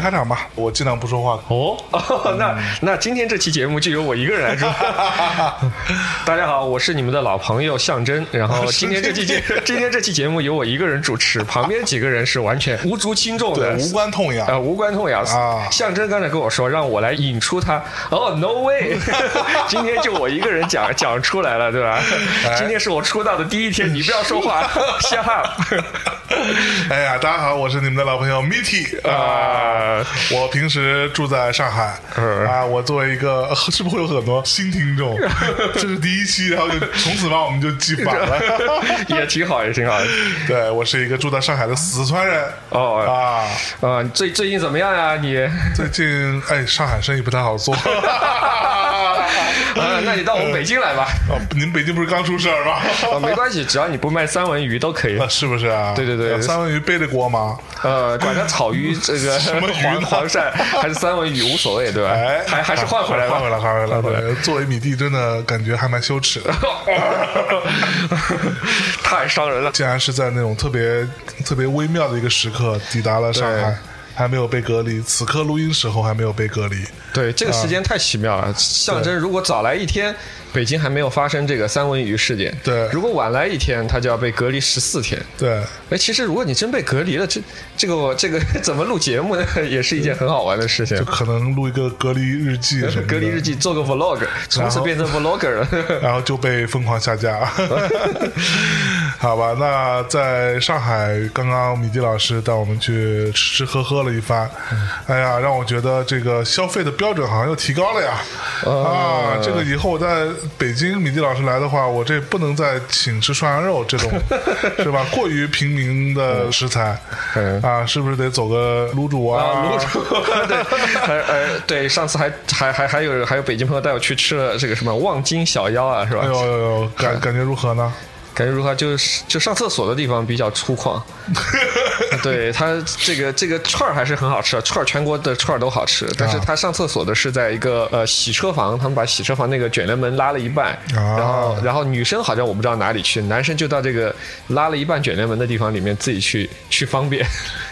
开场吧，我尽量不说话。哦，那那今天这期节目就由我一个人来说。大家好，我是你们的老朋友象征。然后 今天这期节今天这期节目由我一个人主持，旁边几个人是完全无足轻重的，无关痛痒啊，无关痛痒啊。象征刚才跟我说，让我来引出他。哦，No way！今天就我一个人讲讲出来了，对吧？今天是我出道的第一天，你不要说话，瞎喊。哎呀，大家好，我是你们的老朋友 Mitty 啊。我平时住在上海啊。我作为一个，是不是会有很多新听众？这是第一期，然后就从此把我们就记反了，也挺好，也挺好。对我是一个住在上海的四川人哦啊啊！最最近怎么样呀？你最近哎，上海生意不太好做。啊，那你到我们北京来吧。哦，您北京不是刚出事儿吗？啊，没关系，只要你不卖三文鱼都可以。是不是啊？对对对，三文鱼背得锅吗？呃，管它草鱼这个什么 黄黄鳝 还是三文鱼无所谓，对吧？哎，还还是换回来，换回来，换回来。换回来，作为米蒂，真的感觉还蛮羞耻的，太伤人了。竟然是在那种特别特别微妙的一个时刻抵达了上海。还没有被隔离，此刻录音时候还没有被隔离。对，这个时间太奇妙了。象征如果早来一天，北京还没有发生这个三文鱼事件。对，如果晚来一天，他就要被隔离十四天。对，哎，其实如果你真被隔离了，这这个这个 怎么录节目呢？也是一件很好玩的事情。就可能录一个隔离日记，隔离日记做个 vlog，从此变成 vlogger 了，然后 就被疯狂下架。好吧，那在上海，刚刚米迪老师带我们去吃吃喝喝了一番，哎呀，让我觉得这个消费的标准好像又提高了呀！啊，这个以后我在北京，米蒂老师来的话，我这不能再请吃涮羊肉这种，是吧？过于平民的食材，啊，是不是得走个卤煮啊？卤煮，对，呃，对，上次还还还还有还有北京朋友带我去吃了这个什么望京小腰啊，是吧？哎呦呦呦，感感觉如何呢？感觉如何？就是就上厕所的地方比较粗犷，对他这个这个串儿还是很好吃，串儿全国的串儿都好吃，但是他上厕所的是在一个呃洗车房，他们把洗车房那个卷帘门拉了一半，然后然后女生好像我不知道哪里去，男生就到这个拉了一半卷帘门的地方里面自己去去方便。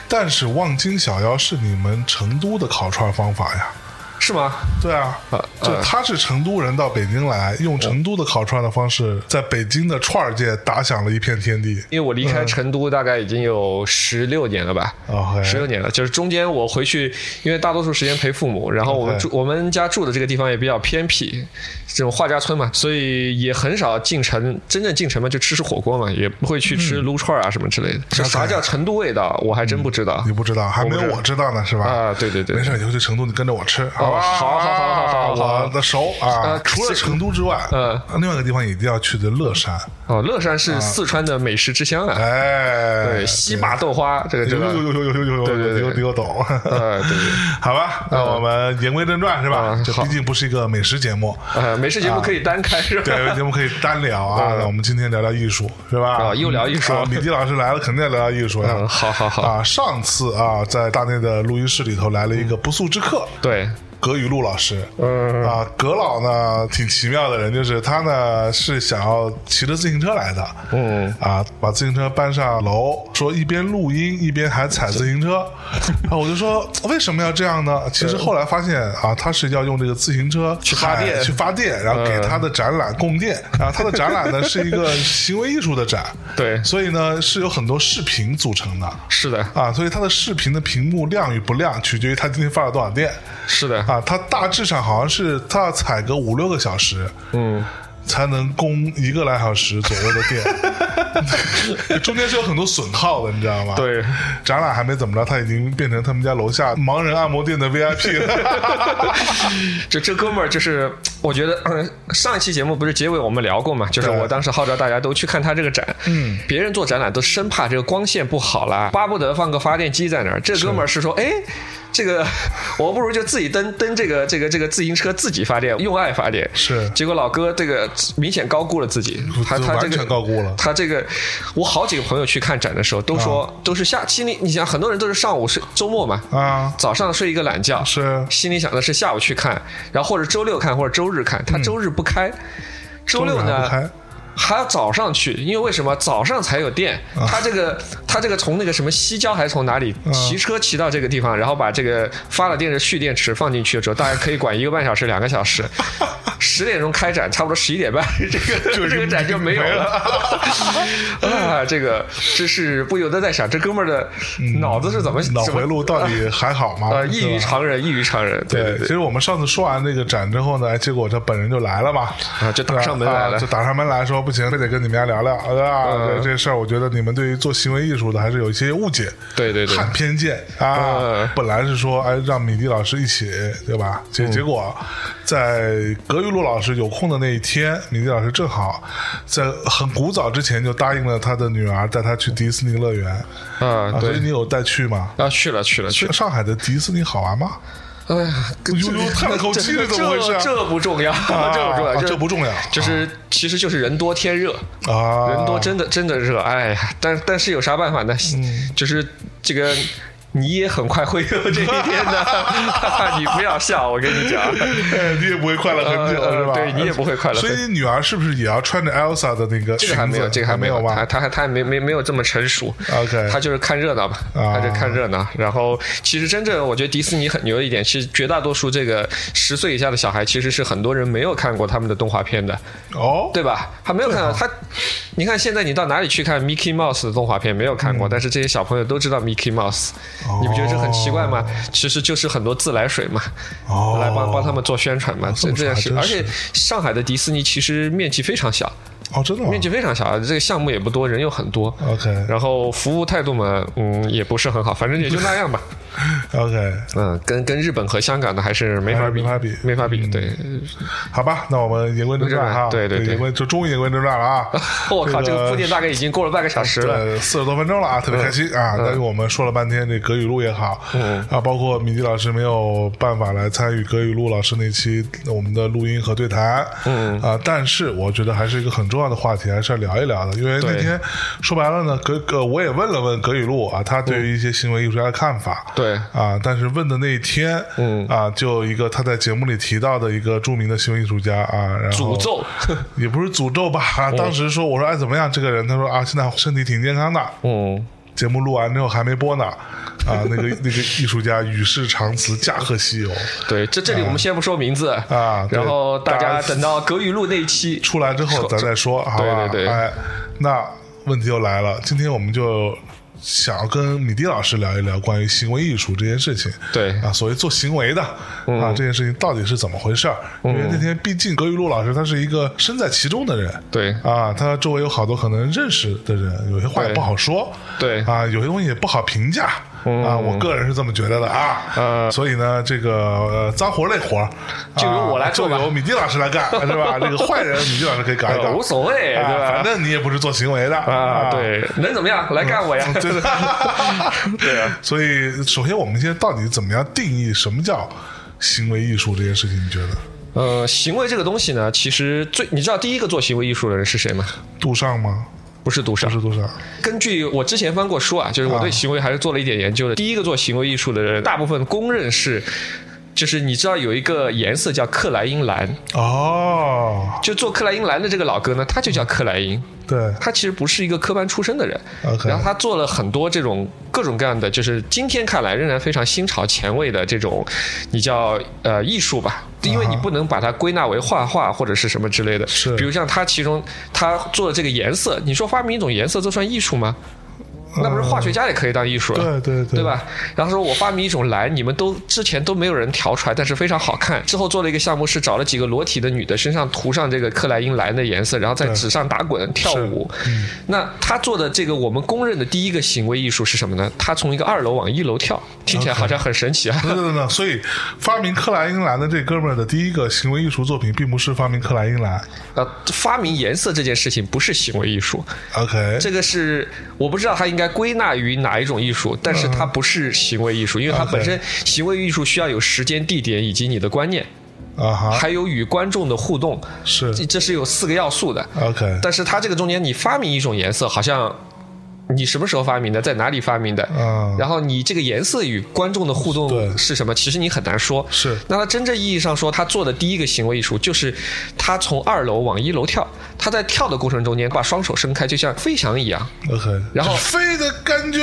但是望京小腰是你们成都的烤串方法呀。是吗？对啊，就他是成都人到北京来，用成都的烤串的方式，在北京的串儿界打响了一片天地。因为我离开成都大概已经有十六年了吧，十六年了。就是中间我回去，因为大多数时间陪父母，然后我们住我们家住的这个地方也比较偏僻，这种画家村嘛，所以也很少进城。真正进城嘛，就吃吃火锅嘛，也不会去吃撸串啊什么之类的。啥叫成都味道？我还真不知道。你不知道，还没有我知道呢，是吧？啊，对对对。没事，以后去成都，你跟着我吃。好，好，好，好，好，好，我的熟啊！除了成都之外，嗯，另外一个地方一定要去的乐山。哦，乐山是四川的美食之乡啊！哎，对，西拔豆花，这个这个，有有有有有有有，对对对，有懂。呃，对，好吧，那我们言归正传是吧？这毕竟不是一个美食节目，呃，美食节目可以单开是吧？对，节目可以单聊啊。那我们今天聊聊艺术是吧？啊，又聊艺术。米迪老师来了，肯定要聊聊艺术呀。好好好啊！上次啊，在大内的录音室里头来了一个不速之客，对。葛雨露老师，嗯。啊，葛老呢挺奇妙的人，就是他呢是想要骑着自行车来的，嗯。啊，把自行车搬上楼，说一边录音一边还踩自行车，啊，我就说为什么要这样呢？其实后来发现啊，他是要用这个自行车去发电，去发电，然后给他的展览供电。然后他的展览呢是一个 行为艺术的展，对，所以呢是有很多视频组成的，是的。啊，所以他的视频的屏幕亮与不亮取决于他今天发了多少电，是的。啊，它大致上好像是它要踩个五六个小时，嗯，才能供一个来小时左右的电，中间是有很多损耗的，你知道吗？对，展览还没怎么着，他已经变成他们家楼下盲人按摩店的 VIP 了。这这哥们儿就是，我觉得，嗯，上一期节目不是结尾我们聊过嘛？就是我当时号召大家都去看他这个展，嗯，别人做展览都生怕这个光线不好啦，巴不得放个发电机在那儿。这哥们儿是说，哎。这个 我不如就自己蹬蹬这个这个这个自行车自己发电用爱发电是，结果老哥这个明显高估了自己，他他这个高估了，他这个我好几个朋友去看展的时候都说都是下心里你想很多人都是上午睡周末嘛啊早上睡一个懒觉是心里想的是下午去看，然后或者周六看或者周日看，他周日不开，周六呢还要早上去，因为为什么早上才有电？他这个他这个从那个什么西郊还是从哪里骑车骑到这个地方，然后把这个 发了电的蓄电池放进去之后，大概可以管一个半小时、两个小时。十点钟开展，差不多十一点半，这个 这个展就没有了。啊，这个这是不由得在想，这哥们儿的脑子是怎么脑回路到底还好吗？呃，异于常人，异于常人。对，其实我们上次说完那个展之后呢，结果他本人就来了嘛，啊，就打上门来了，就打上门来说不行，非得跟你们家聊聊，对吧？这事儿，我觉得你们对于做行为艺术的还是有一些误解，对对对，看偏见啊。本来是说，哎，让米迪老师一起，对吧？结结果在格玉露老师有空的那一天，米迪老师正好在很古早之前就答应了他的女儿带他去迪士尼乐园，啊，所以你有带去吗？啊，去了去了去了。上海的迪士尼好玩吗？哎呀，悠悠 叹了口气，是怎么回事？这不重要，这不重要，这不重要，就是其实就是人多天热啊，人多真的真的热，哎呀，但但是有啥办法呢？就是这个。你也很快会有这一天的，你不要笑，我跟你讲，你也不会快乐很久，是吧？对你也不会快乐。所以女儿是不是也要穿着 Elsa 的那个？这个还没有，这个还没有吧？她还她还没没没有这么成熟。OK，她就是看热闹吧，她就看热闹。然后其实真正我觉得迪士尼很牛的一点，其实绝大多数这个十岁以下的小孩，其实是很多人没有看过他们的动画片的。哦，对吧？他没有看到他。你看现在你到哪里去看 Mickey Mouse 的动画片？没有看过，但是这些小朋友都知道 Mickey Mouse。你不觉得这很奇怪吗？其实就是很多自来水嘛，来帮帮他们做宣传嘛，这件事。而且上海的迪士尼其实面积非常小。哦，真的，面积非常小，这个项目也不多，人又很多。OK，然后服务态度嘛，嗯，也不是很好，反正也就那样吧。OK，嗯，跟跟日本和香港的还是没法比，没法比，没法比。对，好吧，那我们言归正传哈，对对对，言归就终于言归正传了啊！我靠，这个铺垫大概已经过了半个小时了，四十多分钟了啊，特别开心啊！但是我们说了半天这葛语录也好，啊，包括米迪老师没有办法来参与葛语录老师那期我们的录音和对谈，嗯。啊，但是我觉得还是一个很重要的话题，还是要聊一聊的，因为那天说白了呢，格格我也问了问葛雨露啊，他对于一些行为艺术家的看法，对。啊，但是问的那一天，嗯。啊，就一个他在节目里提到的一个著名的行为艺术家啊，然后诅咒。也不是诅咒吧？啊，当时说我说哎怎么样？这个人？他说啊，现在身体挺健康的，嗯，节目录完之后还没播呢。啊，那个那个艺术家与世长辞，驾鹤西游。对，这这里我们先不说名字啊，然后大家等到葛雨露那一期出来之后，咱再说，好吧？对对对。哎，那问题又来了，今天我们就想要跟米迪老师聊一聊关于行为艺术这件事情。对啊，所谓做行为的啊，这件事情到底是怎么回事儿？因为那天毕竟葛雨露老师他是一个身在其中的人，对啊，他周围有好多可能认识的人，有些话也不好说，对啊，有些东西也不好评价。啊，我个人是这么觉得的啊，呃，所以呢，这个脏活累活就由我来做就由米蒂老师来干，是吧？这个坏人米蒂老师可以搞一搞，无所谓，对吧？反正你也不是做行为的啊，对，能怎么样？来干我呀！对对 对啊！所以，首先我们现在到底怎么样定义什么叫行为艺术这件事情？你觉得？呃，行为这个东西呢，其实最你知道第一个做行为艺术的人是谁吗？杜尚吗？不是毒杀，不是独生。根据我之前翻过书啊，就是我对行为还是做了一点研究的。第一个做行为艺术的人，大部分公认是，就是你知道有一个颜色叫克莱因蓝。哦，就做克莱因蓝的这个老哥呢，他就叫克莱因。对，他其实不是一个科班出身的人，OK。然后他做了很多这种各种各样的，就是今天看来仍然非常新潮前卫的这种，你叫呃艺术吧，因为你不能把它归纳为画画或者是什么之类的。是。比如像他其中他做的这个颜色，你说发明一种颜色，这算艺术吗？那不是化学家也可以当艺术了，对对对，对？吧？然后说我发明一种蓝，你们都之前都没有人调出来，但是非常好看。之后做了一个项目，是找了几个裸体的女的身上涂上这个克莱因蓝的颜色，然后在纸上打滚跳舞。嗯那他做的这个我们公认的第一个行为艺术是什么呢？他从一个二楼往一楼跳，听起来好像很神奇啊。对对对，所以发明克莱因蓝的这哥们儿的第一个行为艺术作品，并不是发明克莱因蓝。呃，发明颜色这件事情不是行为艺术，OK，这个是我不知道他应该归纳于哪一种艺术，但是它不是行为艺术，因为它本身行为艺术需要有时间、地点以及你的观念，啊哈，还有与观众的互动，是。这这是有四个要素的。OK，但是它这个中间，你发明一种颜色，好像你什么时候发明的，在哪里发明的，啊。然后你这个颜色与观众的互动是什么？其实你很难说。是。那他真正意义上说，他做的第一个行为艺术就是他从二楼往一楼跳，他在跳的过程中间把双手伸开，就像飞翔一样 OK，然后飞的感觉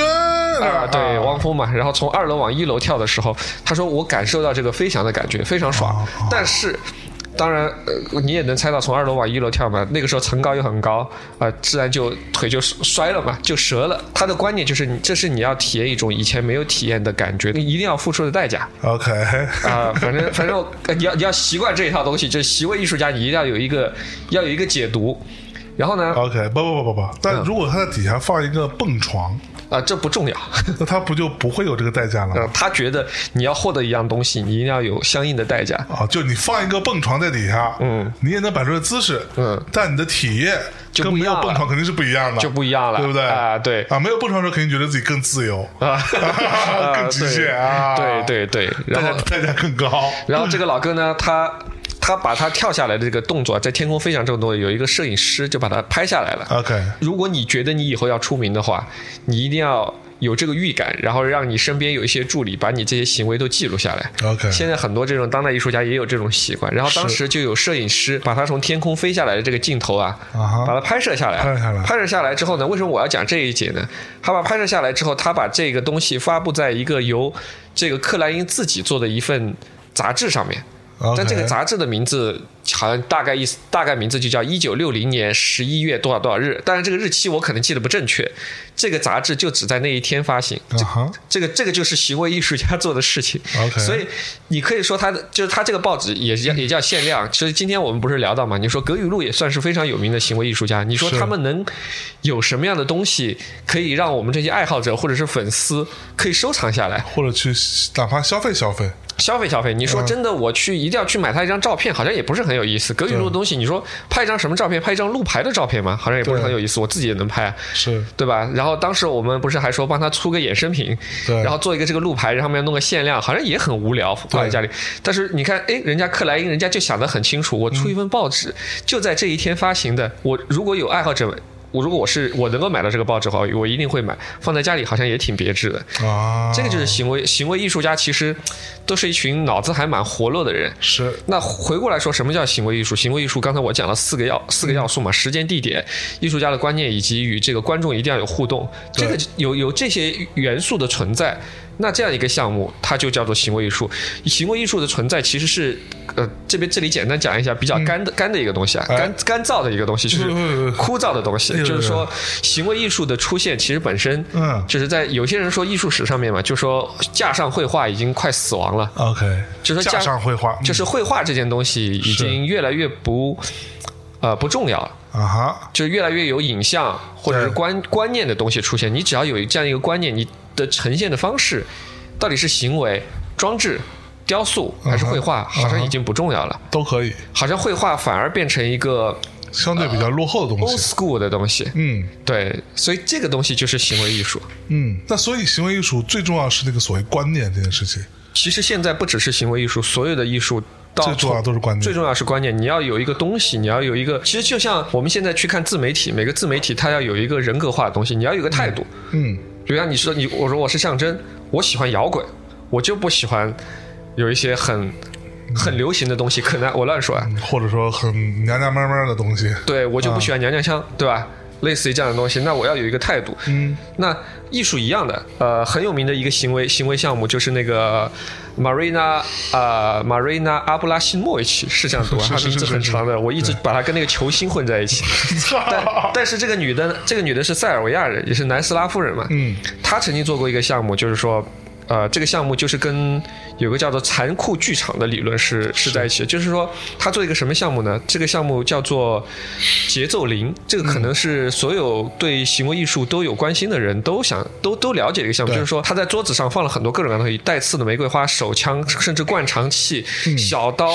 啊，对，汪峰嘛。然后从二楼往一楼跳的时候，他说我感受到这个飞翔的感觉，非常爽。但是。当然，呃，你也能猜到，从二楼往一楼跳嘛，那个时候层高又很高，啊、自然就腿就摔了嘛，就折了。他的观念就是，你这是你要体验一种以前没有体验的感觉，你一定要付出的代价。OK，啊、反正反正呃你要你要习惯这一套东西，就是行为艺术家，你一定要有一个要有一个解读。然后呢，OK，不不不不不，但嗯如果他在底下放一个蹦床，啊、这不重要。那他不就不会有这个代价了他觉得你要获得一样东西，你一定要有相应的代价。啊，就你放一个蹦床在底下，嗯，你也能摆出来姿势，嗯，但你的体验跟没有蹦床肯定是不一样的，就不一样了对不对？啊对啊，没有蹦床的时候肯定觉得自己更自由，啊，更极限啊，对对对，然后代价更高，然后这个老哥呢，他他把他跳下来的这个动作，在天空飞翔这个动作，有一个摄影师就把他拍下来了。OK，如果你觉得你以后要出名的话，你一定要有这个预感，然后让你身边有一些助理把你这些行为都记录下来。OK 现在很多这种当代艺术家也有这种习惯，然后当时就有摄影师把他从天空飞下来的这个镜头啊，把它拍摄下来。拍摄下来拍摄下来之后呢，为什么我要讲这一节呢？他把拍摄下来之后，他把这个东西发布在一个由这个克莱因自己做的一份杂志上面。但这个杂志的名字好像大概意思，大概名字就叫一九六零年十一月多少多少日，但是这个日期我可能记得不正确。这个杂志就只在那一天发行，这个这个就是行为艺术家做的事情。所以你可以说他的就是他这个报纸也叫也叫限量。其实今天我们不是聊到嘛？你说葛雨露也算是非常有名的行为艺术家，你说他们能有什么样的东西可以让我们这些爱好者或者是粉丝可以收藏下来？或者去哪怕消费消费，消费消费，你说真的，我去一定要去买他一张照片，好像也不是很有意思。葛雨露的东西，你说拍一张什么照片？拍一张路牌的照片吗？好像也不是很有意思。我自己也能拍啊，是对吧？然后当时我们不是还说帮他出个衍生品，对然后做一个这个路牌，然后面弄个限量，好像也很无聊，放在家里。但是你看，哎，人家克莱因，人家就想得很清楚，我出一份报纸，就在这一天发行的。我如果有爱好者。我如果我是我能够买到这个报纸的话，我一定会买，放在家里好像也挺别致的。啊，这个就是行为行为艺术家，其实都是一群脑子还蛮活络的人。是那回过来说，什么叫行为艺术？行为艺术，刚才我讲了四个要四个要素嘛，时间、地点、艺术家的观念，以及与这个观众一定要有互动。这个有有这些元素的存在，那这样一个项目，它就叫做行为艺术。行为艺术的存在其实是，呃，这边这里简单讲一下，比较干的、干的一个东西啊，哎干干燥的一个东西，就是嗯枯燥的东西。哎就是说，行为艺术的出现，其实本身，嗯就是在有些人说艺术史上面嘛，就说架上绘画已经快死亡了。OK，就是架上绘画，就是绘画这件东西已经越来越不，呃，不重要了。嗯啊哈，就是越来越有影像或者是观观念的东西出现。你只要有这样一个观念，你的呈现的方式到底是行为、装置、雕塑还是绘画，好像已经不重要了。都可以，好像绘画反而变成一个相对比较落后的东西，school 的东西。嗯对，所以这个东西就是行为艺术。嗯，那所以行为艺术最重要是那个所谓观念这件事情，其实现在不只是行为艺术，所有的艺术到最重要都是观念最重要是观念。你要有一个东西，你要有一个，其实就像我们现在去看自媒体，每个自媒体它要有一个人格化的东西，你要有一个态度。嗯比如像你说你，我说我是象征，我喜欢摇滚，我就不喜欢有一些很很流行的东西，可能我乱说啊，或者说很娘娘们们的东西，对我就不喜欢娘娘腔，对吧？类似于这样的东西，那我要有一个态度。嗯那艺术一样的，呃，很有名的一个行为行为项目就是那个 Marina 呃 Marina 阿布拉西莫维奇是这样读啊，是她名字很长的，我一直把它跟那个球星混在一起。但但是这个女的，这个女的是塞尔维亚人，也是南斯拉夫人嘛。嗯她曾经做过一个项目，就是说。呃，这个项目就是跟有个叫做残酷剧场的理论是是在一起的，就是说他做一个什么项目呢？这个项目叫做节奏零，这个可能是所有对行为艺术都有关心的人都想都都了解的一个项目，就是说他在桌子上放了很多各种各样的东西，带刺的玫瑰花、手枪，甚至灌肠器、小刀，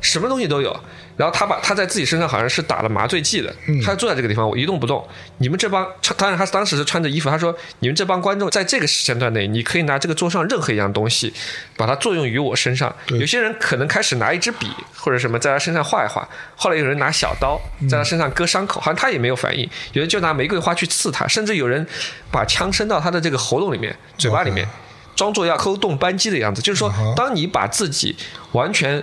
什么东西都有。然后他把他在自己身上好像是打了麻醉剂的，他坐在这个地方，我一动不动。你们这帮，当然他当时是穿着衣服，他说你们这帮观众在这个时间段内，你可以拿这个桌上任何一样东西，把它作用于我身上。有些人可能开始拿一支笔或者什么在他身上画一画，后来有人拿小刀在他身上割伤口，好像他也没有反应。有人就拿玫瑰花去刺他，甚至有人把枪伸到他的这个喉咙里面、嘴巴里面，装作要扣动扳机的样子。就是说，当你把自己完全。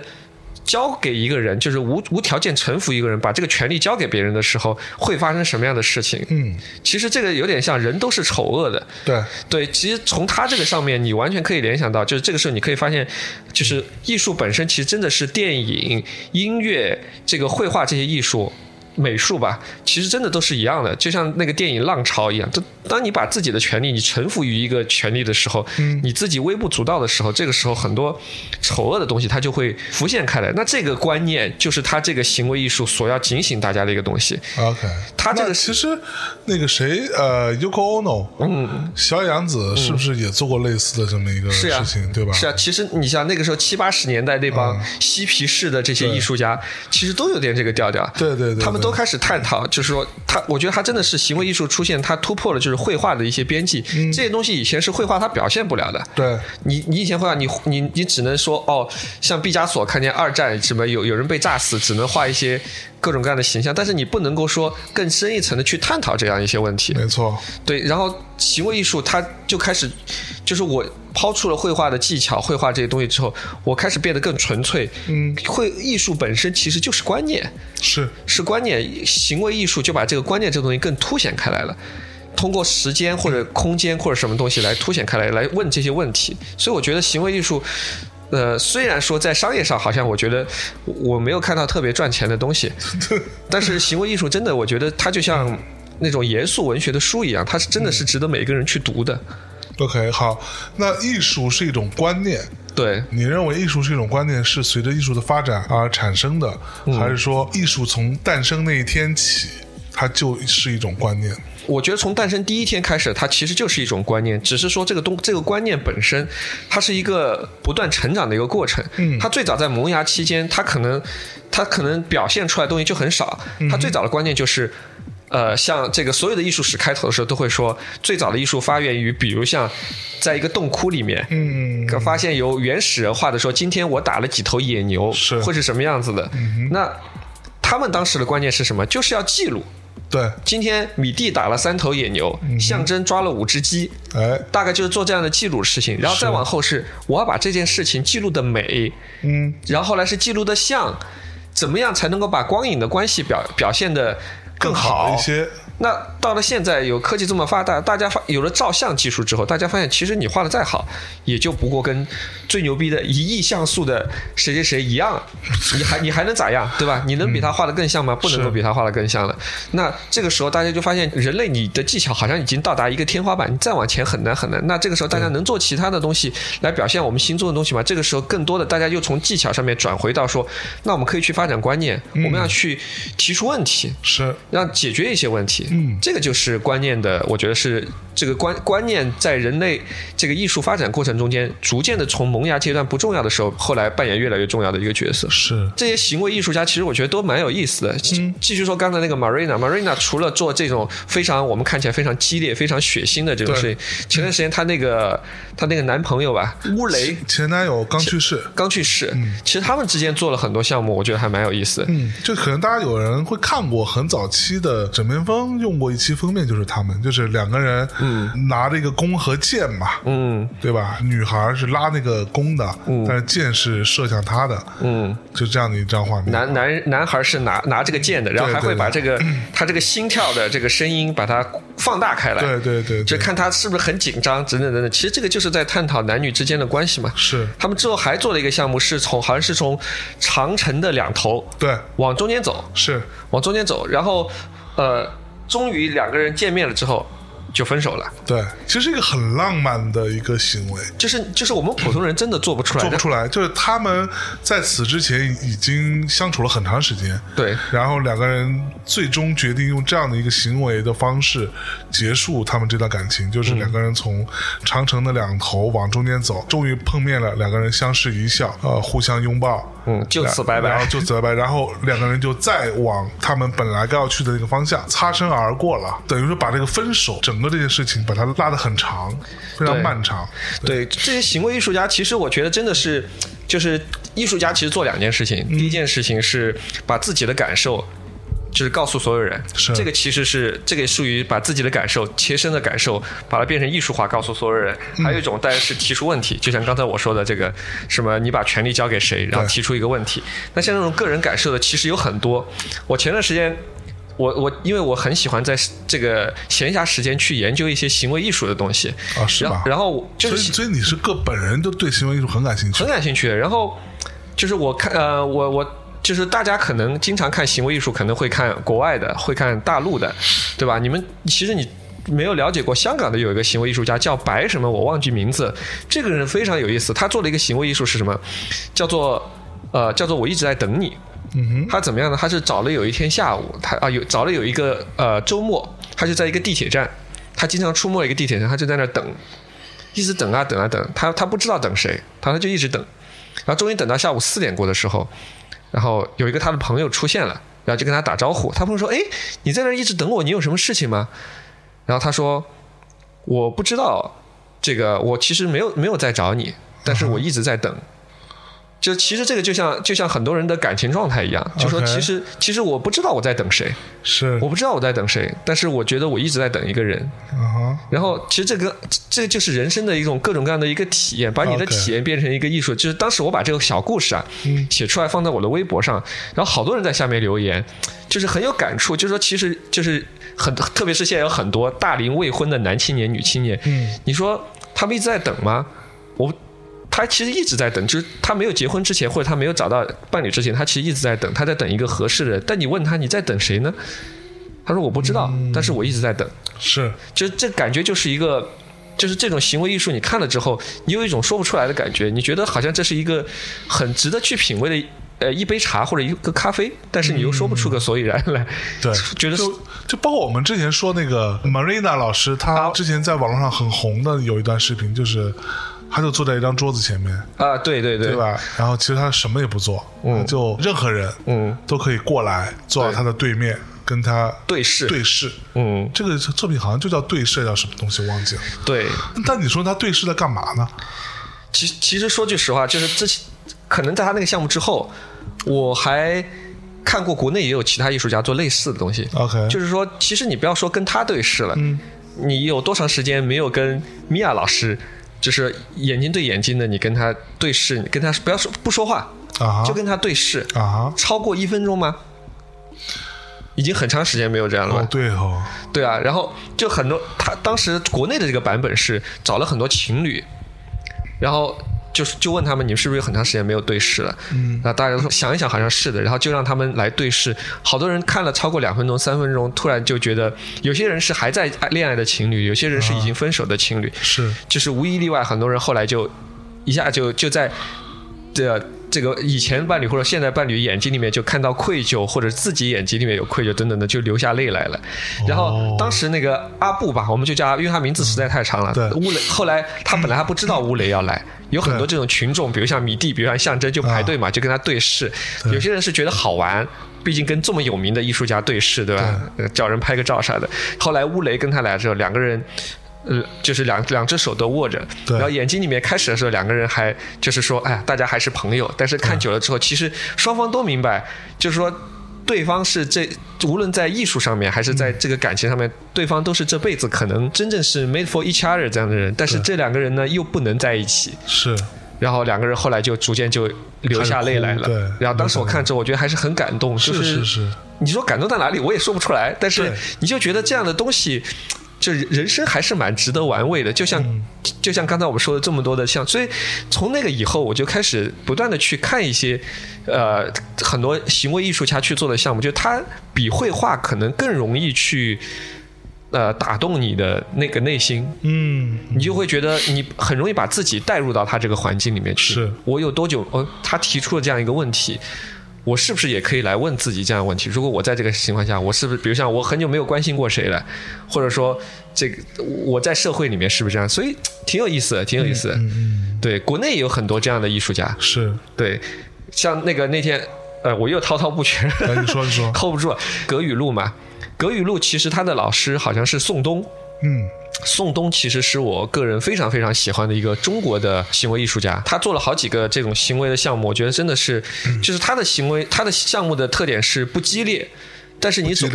交给一个人，就是无无条件臣服一个人，把这个权利交给别人的时候，会发生什么样的事情？嗯，其实这个有点像人都是丑恶的。对对，其实从他这个上面，你完全可以联想到，就是这个时候你可以发现，就是艺术本身其实真的是电影、音乐、这个绘画这些艺术。美术吧，其实真的都是一样的，就像那个电影《浪潮》一样。当当你把自己的权利你臣服于一个权利的时候，你自己微不足道的时候，这个时候很多丑恶的东西它就会浮现开来。那这个观念就是他这个行为艺术所要警醒大家的一个东西。OK，他这个其实那个谁呃，Yoko Ono，嗯，小野洋子是不是也做过类似的这么一个事情，对吧？是啊，其实你像那个时候七八十年代那帮嬉皮士的这些艺术家，其实都有点这个调调。对对对，他们。都开始探讨，就是说，他我觉得他真的是行为艺术出现，他突破了就是绘画的一些边际。这些东西以前是绘画它表现不了的。对，你你以前绘画，你你你只能说哦，像毕加索看见二战什么有有人被炸死，只能画一些各种各样的形象，但是你不能够说更深一层的去探讨这样一些问题。没错，对，然后行为艺术它就开始，就是我。抛出了绘画的技巧，绘画这些东西之后，我开始变得更纯粹。嗯，绘艺术本身其实就是观念，是是观念，行为艺术就把这个观念这个东西更凸显开来了。通过时间或者空间或者什么东西来凸显开来，来问这些问题。所以我觉得行为艺术，呃，虽然说在商业上好像我觉得我没有看到特别赚钱的东西，但是行为艺术真的，我觉得它就像那种严肃文学的书一样，它是真的是值得每个人去读的。OK，好，那艺术是一种观念，对你认为艺术是一种观念，是随着艺术的发展而产生的，还是说艺术从诞生那一天起，它就是一种观念？我觉得从诞生第一天开始，它其实就是一种观念，只是说这个东这个观念本身，它是一个不断成长的一个过程。嗯，它最早在萌芽期间，它可能它可能表现出来的东西就很少，它最早的观念就是。呃，像这个所有的艺术史开头的时候都会说，最早的艺术发源于，比如像，在一个洞窟里面，嗯，发现由原始人画的说，今天我打了几头野牛，是会是什么样子的？那他们当时的观念是什么？就是要记录。对，今天米蒂打了三头野牛，象征抓了五只鸡，哎，大概就是做这样的记录事情。然后再往后是，我要把这件事情记录的美，嗯，然后后来是记录的像，怎么样才能够把光影的关系表表现的。更好一些。那到了现在，有科技这么发达，大家发有了照相技术之后，大家发现其实你画的再好，也就不过跟最牛逼的一亿像素的谁谁谁一样，你还你还能咋样，对吧？你能比他画的更像吗？不能够比他画的更像了。那这个时候大家就发现，人类你的技巧好像已经到达一个天花板，你再往前很难很难。那这个时候大家能做其他的东西来表现我们心中的东西吗？这个时候更多的大家又从技巧上面转回到说，那我们可以去发展观念，我们要去提出问题，是让解决一些问题。嗯，这个就是观念的，我觉得是这个观观念在人类这个艺术发展过程中间，逐渐的从萌芽阶段不重要的时候，后来扮演越来越重要的一个角色。是这些行为艺术家，其实我觉得都蛮有意思的。继续说刚才那个 Marina，Marina 除了做这种非常我们看起来非常激烈、非常血腥的这种事情，前段时间她那个她那个男朋友吧，乌雷前男友刚去世，刚去世。嗯，其实他们之间做了很多项目，我觉得还蛮有意思。嗯，就可能大家有人会看过很早期的枕边风。用过一期封面就是他们，就是两个人，嗯，拿着一个弓和箭嘛，嗯，对吧？女孩是拉那个弓的，嗯，但是箭是射向他的，嗯，就这样的一张画面。男男男孩是拿拿这个箭的，然后还会把这个他这个心跳的这个声音把它放大开来，对对对，就看他是不是很紧张，等等等等。其实这个就是在探讨男女之间的关系嘛。是。他们之后还做了一个项目，是从好像是从长城的两头对往中间走，是往中间走，然后呃。终于两个人见面了之后，就分手了。对，其实是一个很浪漫的一个行为，就是就是我们普通人真的做不出来，做不出来。就是他们在此之前已经相处了很长时间，对，然后两个人最终决定用这样的一个行为的方式结束他们这段感情，就是两个人从长城的两头往中间走，终于碰面了，两个人相视一笑，呃，互相拥抱。嗯，就此拜拜，然后就此拜拜，然后两个人就再往他们本来该要去的那个方向擦身而过了，等于说把这个分手整个这件事情把它拉得很长，非常漫长。对这些行为艺术家，其实我觉得真的是，就是艺术家其实做两件事情，嗯第一件事情是把自己的感受。就是告诉所有人，是这个其实是这个属于把自己的感受、切身的感受，把它变成艺术化，告诉所有人。嗯还有一种当然是提出问题，就像刚才我说的这个什么，你把权力交给谁，然后提出一个问题。那像这种个人感受的，其实有很多。我前段时间。我我因为我很喜欢在这个闲暇时间去研究一些行为艺术的东西啊是吧然后就是所以，所以你是个本人都对行为艺术很感兴趣很，感兴趣。然后就是我看呃，我我就是大家可能经常看行为艺术，可能会看国外的，会看大陆的，对吧？你们其实你。没有了解过香港的有一个行为艺术家叫白什么，我忘记名字。这个人非常有意思，他做了一个行为艺术是什么？叫做呃叫做我一直在等你。嗯哼，他怎么样呢？他是找了有一天下午，他啊有找了有一个呃周末，他就在一个地铁站，他经常出没一个地铁站，他就在那等，一直等啊等啊等，他他不知道等谁，他他就一直等，然后终于等到下午四点过的时候，然后有一个他的朋友出现了，然后就跟他打招呼，他朋友说：“哎，你在那一直等我，你有什么事情吗？”然后他说：“我不知道，这个我其实没有没有在找你，但是我一直在等。”就其实这个就像就像很多人的感情状态一样，就说其实其实我不知道我在等谁，是，我不知道我在等谁，但是我觉得我一直在等一个人。然后其实这个这这就是人生的一种各种各样的一个体验，把你的体验变成一个艺术。就是当时我把这个小故事啊嗯写出来放在我的微博上，然后好多人在下面留言，就是很有感触，就是说其实就是很特别是现在有很多大龄未婚的男青年、女青年，嗯，你说他们一直在等吗？我。他其实一直在等，就是他没有结婚之前，或者他没有找到伴侣之前，他其实一直在等，他在等一个合适的人。但你问他你在等谁呢？他说我不知道，但是我一直在等。是，就这感觉就是一个，就是这种行为艺术，你看了之后，你有一种说不出来的感觉，你觉得好像这是一个很值得去品味的。呃，一杯茶或者一个咖啡，但是你又说不出个所以然来，对，觉得就就包括我们之前说那个 Marina 老师，她之前在网络上很红的有一段视频，就是她就坐在一张桌子前面，啊，对对对对吧？然后其实他什么也不做，嗯就任何人嗯，都可以过来坐到他的对面，跟他对视，对视。嗯，这个作品好像就叫对视，叫什么东西忘记了。对。但你说他对视在干嘛呢？其其实说句实话，就是之前可能在他那个项目之后，我还看过国内也有其他艺术家做类似的东西。OK 就是说，其实你不要说跟他对视了，嗯你有多长时间没有跟米娅老师，就是眼睛对眼睛的，你跟他对视，你跟他不要说不说话，啊就跟他对视，啊超过一分钟吗？已经很长时间没有这样了吧？哦对哦对啊，然后就很多，他当时国内的这个版本是找了很多情侣，然后就是就问他们，你们是不是有很长时间没有对视了？嗯，那大家都说想一想，好像是的，然后就让他们来对视。好多人看了超过两分钟、三分钟，突然就觉得，有些人是还在恋爱的情侣，有些人是已经分手的情侣，是就是无一例外，很多人后来就一下就就在这这个以前伴侣或者现在伴侣眼睛里面就看到愧疚，或者自己眼睛里面有愧疚等等的，就流下泪来了。然后当时那个阿布吧，我们就叫他，因为他名字实在太长了。对乌雷后来他本来还不知道乌雷要来，有很多这种群众，比如像米蒂，比如像象征，就排队嘛，就跟他对视。有些人是觉得好玩。毕竟跟这么有名的艺术家对视，对吧？呃叫人拍个照啥的。后来乌雷跟他来之后，两个人呃，就是两两只手都握着，对然后眼睛里面开始的时候，两个人还就是说，哎，大家还是朋友。但是看久了之后，其实双方都明白，就是说。对方是这，无论在艺术上面还是在这个感情上面，对方都是这辈子可能真正是 made for each other 这样的人。但是这两个人呢，又不能在一起，是然后两个人后来就逐渐就流下泪来了。对然后当时我看之后，我觉得还是很感动，就是是是，你说感动在哪里，我也说不出来，但是你就觉得这样的东西，就人生还是蛮值得玩味的。就像、嗯就像刚才我们说的这么多的像，所以从那个以后，我就开始不断的去看一些呃很多行为艺术家去做的项目，就他比绘画可能更容易去。呃，打动你的那个内心，嗯，你就会觉得你很容易把自己带入到他这个环境里面去。是我有多久？哦，他提出了这样一个问题，我是不是也可以来问自己这样的问题？如果我在这个情况下，我是不是，比如像我很久没有关心过谁了，或者说这个我在社会里面是不是这样？所以挺有意思的，挺有意思的。嗯嗯对，国内也有很多这样的艺术家。是对，像那个那天，呃，我又滔滔不绝，来你说你说，hold 不住。葛雨露嘛，葛雨露其实他的老师好像是宋冬，嗯宋冬其实是我个人非常非常喜欢的一个中国的行为艺术家，他做了好几个这种行为的项目，我觉得真的是，就是他的行为，他的项目的特点是不激烈，但是你总，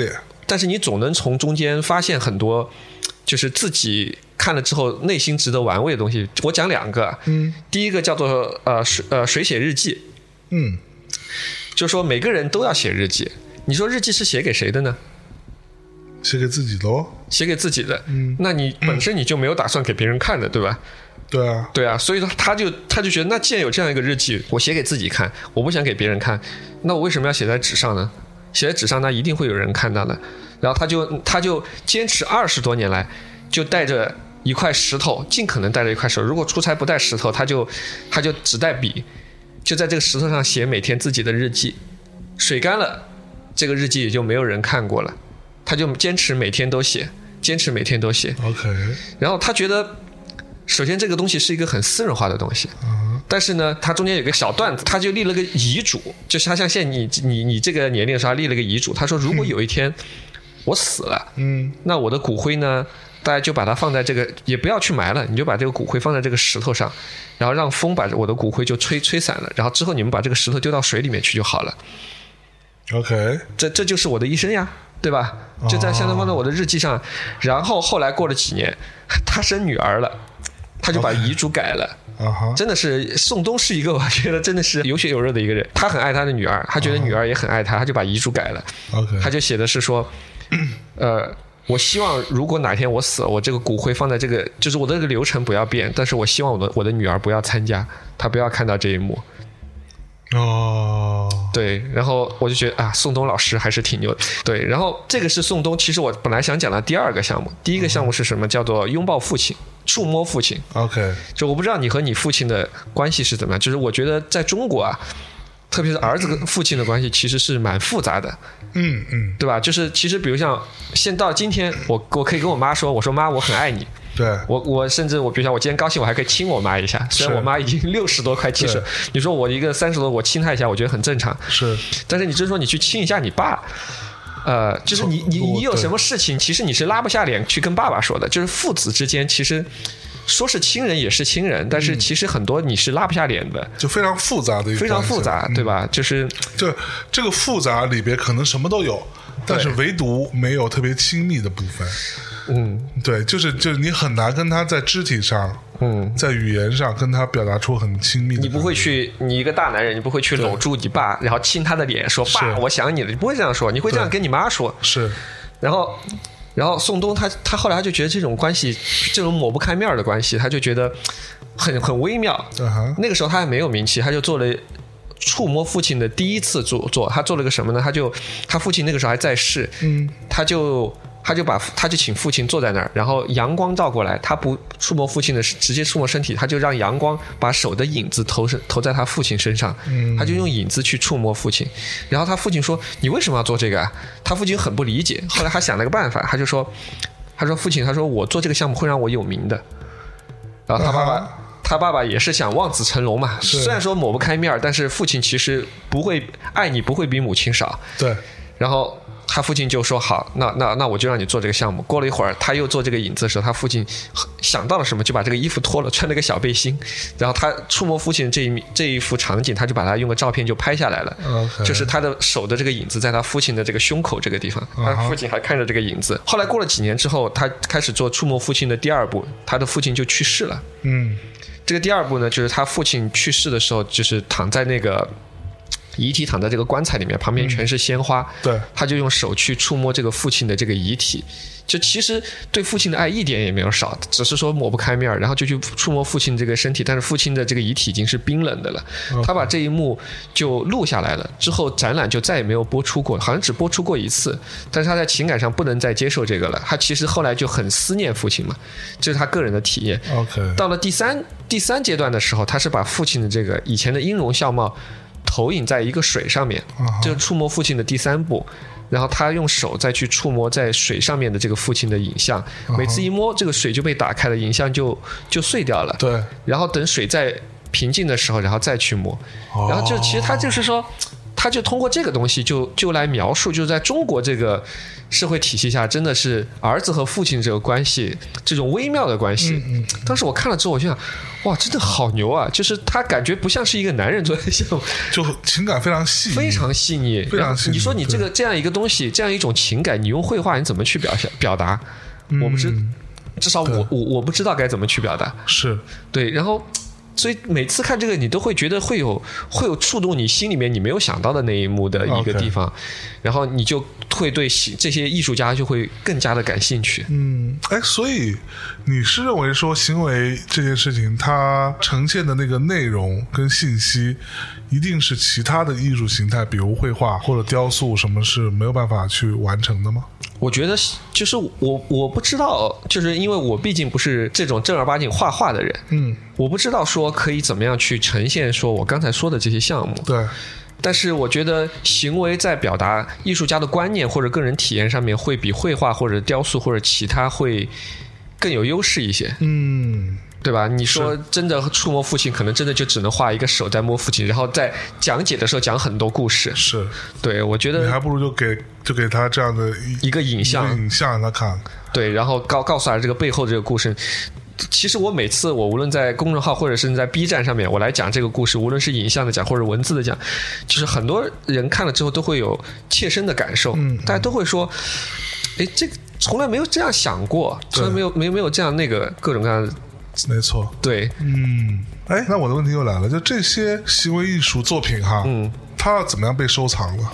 但是你总能从中间发现很多，就是自己看了之后内心值得玩味的东西。我讲两个，嗯第一个叫做呃水呃水写日记，嗯，就是说每个人都要写日记。你说日记是写给谁的呢？写给自己的哦。写给自己的，嗯那你本身你就没有打算给别人看的，对吧？对啊，对啊，所以说他就他就觉得，那既然有这样一个日记，我写给自己看，我不想给别人看，那我为什么要写在纸上呢？写在纸上，那一定会有人看到的。然后他就他就坚持二十多年来，就带着一块石头，尽可能带着一块石头。如果出差不带石头，他就他就只带笔，就在这个石头上写每天自己的日记。水干了，这个日记也就没有人看过了。他就坚持每天都写，坚持每天都写。OK，然后他觉得，首先这个东西是一个很私人化的东西，嗯但是呢，他中间有个小段子，他就立了个遗嘱，就是他像现在你你你这个年龄的时候，他立了个遗嘱，他说如果有一天我死了，嗯那我的骨灰呢，大家就把它放在这个，也不要去埋了，你就把这个骨灰放在这个石头上，然后让风把我的骨灰就吹吹散了，然后之后你们把这个石头丢到水里面去就好了。，OK，这这就是我的一生呀，对吧？就在相当放在我的日记上。然后后来过了几年，他生女儿了，他就把遗嘱改了。啊哈，真的是宋冬是一个 我觉得真的是有血有肉的一个人，他很爱他的女儿，他觉得女儿也很爱他，他就把遗嘱改了。OK，他就写的是说，呃，我希望如果哪天我死了，我这个骨灰放在这个，就是我的这个流程不要变，但是我希望我的我的女儿不要参加，她不要看到这一幕。哦，对，然后我就觉得啊，宋冬老师还是挺牛的。对，然后这个是宋冬，其实我本来想讲的第二个项目，第一个项目是什么？叫做拥抱父亲，触摸父亲。OK，就我不知道你和你父亲的关系是怎么样，就是我觉得在中国啊，特别是儿子跟父亲的关系其实是蛮复杂的，嗯嗯，对吧？就是其实比如像现到今天，我我可以跟我妈说，我说妈，我很爱你。对，我我甚至我比如像我今天高兴，我还可以亲我妈一下，虽然我妈已经六十多快七十，你说我一个三十多，我亲她一下，我觉得很正常。是，但是你真说你去亲一下你爸，呃，就是你你你有什么事情，其实你是拉不下脸去跟爸爸说的。就是父子之间，其实说是亲人也是亲人，但是其实很多你是拉不下脸的，就非常复杂的一个非常复杂，对吧？就是就这个复杂里边可能什么都有，但是唯独没有特别亲密的部分。嗯。对，就是就是你很难跟他在肢体上，嗯，在语言上跟他表达出很亲密的。你不会去，你一个大男人，你不会去搂住你爸，然后亲他的脸，说爸，我想你了，你不会这样说，你会这样跟你妈说。是。然后，然后宋冬他他后来他就觉得这种关系，这种抹不开面儿的关系，他就觉得很很微妙。那个时候他还没有名气，他就做了触摸父亲的第一次做做，他做了个什么呢？他就他父亲那个时候还在世，嗯。他就他就把他就请父亲坐在那儿，然后阳光照过来，他不触摸父亲的，直接触摸身体，他就让阳光把手的影子投身投在他父亲身上，他就用影子去触摸父亲，然后他父亲说：“你为什么要做这个啊？”他父亲很不理解，后来他想了个办法，他就说：“他说父亲，他说我做这个项目会让我有名的。”然后他爸爸。啊他爸爸也是想望子成龙嘛，虽然说抹不开面儿，但是父亲其实不会爱你，不会比母亲少。对，然后他父亲就说：“好，那那那我就让你做这个项目。”过了一会儿，他又做这个影子的时候，他父亲想到了什么，就把这个衣服脱了，穿了个小背心。然后他触摸父亲这一这一幅场景，他就把他用个照片就拍下来了。就是他的手的这个影子在他父亲的这个胸口这个地方，他父亲还看着这个影子。后来过了几年之后，他开始做触摸父亲的第二步，他的父亲就去世了。嗯这个第二步呢，就是他父亲去世的时候，就是躺在那个遗体躺在这个棺材里面，旁边全是鲜花。对，他就用手去触摸这个父亲的这个遗体，就其实对父亲的爱一点也没有少，只是说抹不开面儿，然后就去触摸父亲这个身体，但是父亲的这个遗体已经是冰冷的了。他把这一幕就录下来了，之后展览就再也没有播出过，好像只播出过一次。但是他在情感上不能再接受这个了，他其实后来就很思念父亲嘛，这是他个人的体验。OK，到了第三第三阶段的时候，他是把父亲的这个以前的音容笑貌投影在一个水上面，啊哈这是触摸父亲的第三步。然后他用手再去触摸在水上面的这个父亲的影像，每次一摸，这个水就被打开了，影像就就碎掉了。对，然后等水再平静的时候，然后再去摸。然后就其实他就是说，他就通过这个东西就就来描述，就是在中国这个社会体系下，真的是儿子和父亲这个关系这种微妙的关系。当时我看了之后，我就想，哇，真的好牛啊！就是他感觉不像是一个男人做的项目，就情感非常细腻，非常细腻。非常细腻你说你这个这样一个东西，这样一种情感，你用绘画你怎么去表现表达？我不知，至少我我我不知道该怎么去表达。是对，然后所以每次看这个，你都会觉得会有会有触动你心里面你没有想到的那一幕的一个地方，然后你就会对这些艺术家就会更加的感兴趣。嗯，哎，所以你是认为说行为这件事情，它呈现的那个内容跟信息，一定是其他的艺术形态，比如绘画或者雕塑，什么是没有办法去完成的吗？我觉得就是我我不知道，就是因为我毕竟不是这种正儿八经画画的人，嗯，我不知道说可以怎么样去呈现说我刚才说的这些项目。对，但是我觉得行为在表达艺术家的观念或者个人体验上面，会比绘画或者雕塑或者其他会更有优势一些，嗯，对吧？你说真的触摸父亲，可能真的就只能画一个手在摸父亲，然后在讲解的时候讲很多故事。是对，我觉得你还不如就给就给他这样的一一个影像，影像让他看，对，然后告告诉他这个背后这个故事。其实我每次我无论在公众号或者是在 B 站上面，我来讲这个故事，无论是影像的讲或者文字的讲，就是很多人看了之后都会有切身的感受，嗯大家都会说，哎，这个从来没有这样想过，从来没有没有没有这样那个各种各样的没错，对，嗯，哎，那我的问题又来了，就这些行为艺术作品哈，嗯，它要怎么样被收藏呢？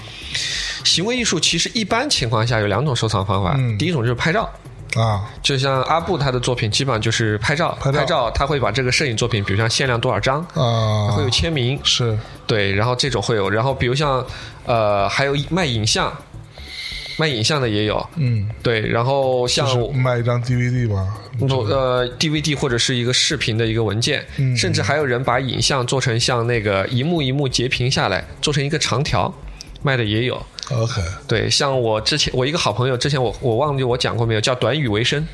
行为艺术其实一般情况下有两种收藏方法，嗯。第一种就是拍照。啊，就像阿布他的作品，基本上就是拍照，拍照他会把这个摄影作品，比如像限量多少张，啊，会有签名，是。对，然后这种会有，然后比如像呃，还有卖影像，卖影像的也有，嗯，对，然后像卖一张 DVD 嘛，不呃 DVD 或者是一个视频的一个文件，嗯。甚至还有人把影像做成像那个一幕一幕截屏下来，做成一个长条，卖的也有。OK，对，像我之前我一个好朋友，之前我我忘记我讲过没有，叫短语为生。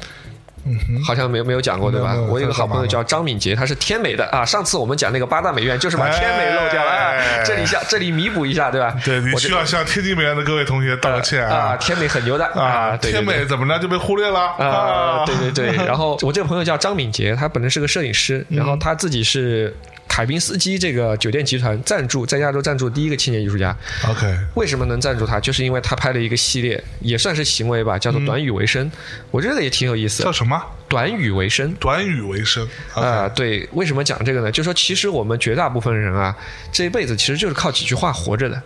嗯，好像没有没有讲过对吧我有个好朋友叫张敏杰，他是天美的啊。上次我们讲那个八大美院，就是把天美漏掉了，哎啊这里下这里弥补一下，对吧？对你我需要向天津美院的各位同学道个歉啊，天美很牛的啊，对对对天美怎么着就被忽略了啊，对对对。然后我这个朋友叫张敏杰，他本身是个摄影师，然后他自己是凯宾斯基这个酒店集团赞助，在亚洲赞助第一个青年艺术家。OK，为什么能赞助他？就是因为他拍了一个系列，也算是行为吧，叫做“短语为生”。我觉得这个也挺有意思叫。什么？短语为生。短语为生啊、对，为什么讲这个呢？就是说，其实我们绝大部分人啊，这一辈子其实就是靠几句话活着的，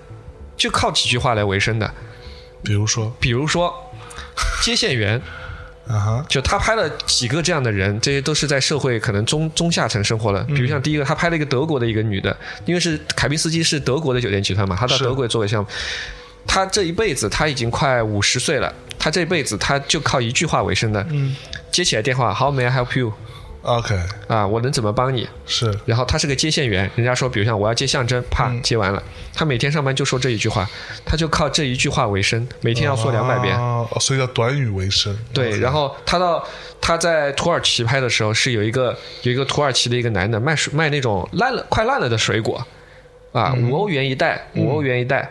就靠几句话来为生的。比如说比如说，接线员，啊哈，就他拍了几个这样的人，这些都是在社会可能中中下层生活的。比如像第一个，他拍了一个德国的一个女的，因为是凯宾斯基是德国的酒店集团嘛，他到德国做个项目。他这一辈子他已经快五十岁了，他这一辈子他就靠一句话为生的。嗯接起来电话，How may I help you？，OK，啊，我能怎么帮你？是然后他是个接线员，人家说，比如像我要接象征，啪嗯接完了，他每天上班就说这一句话，他就靠这一句话为生，每天要说两百遍。啊，所以叫短语为生。对然后他到他在土耳其拍的时候，是有一个有一个土耳其的一个男的卖水卖那种烂了快烂了的水果，啊，嗯五欧元一袋，五欧元一袋。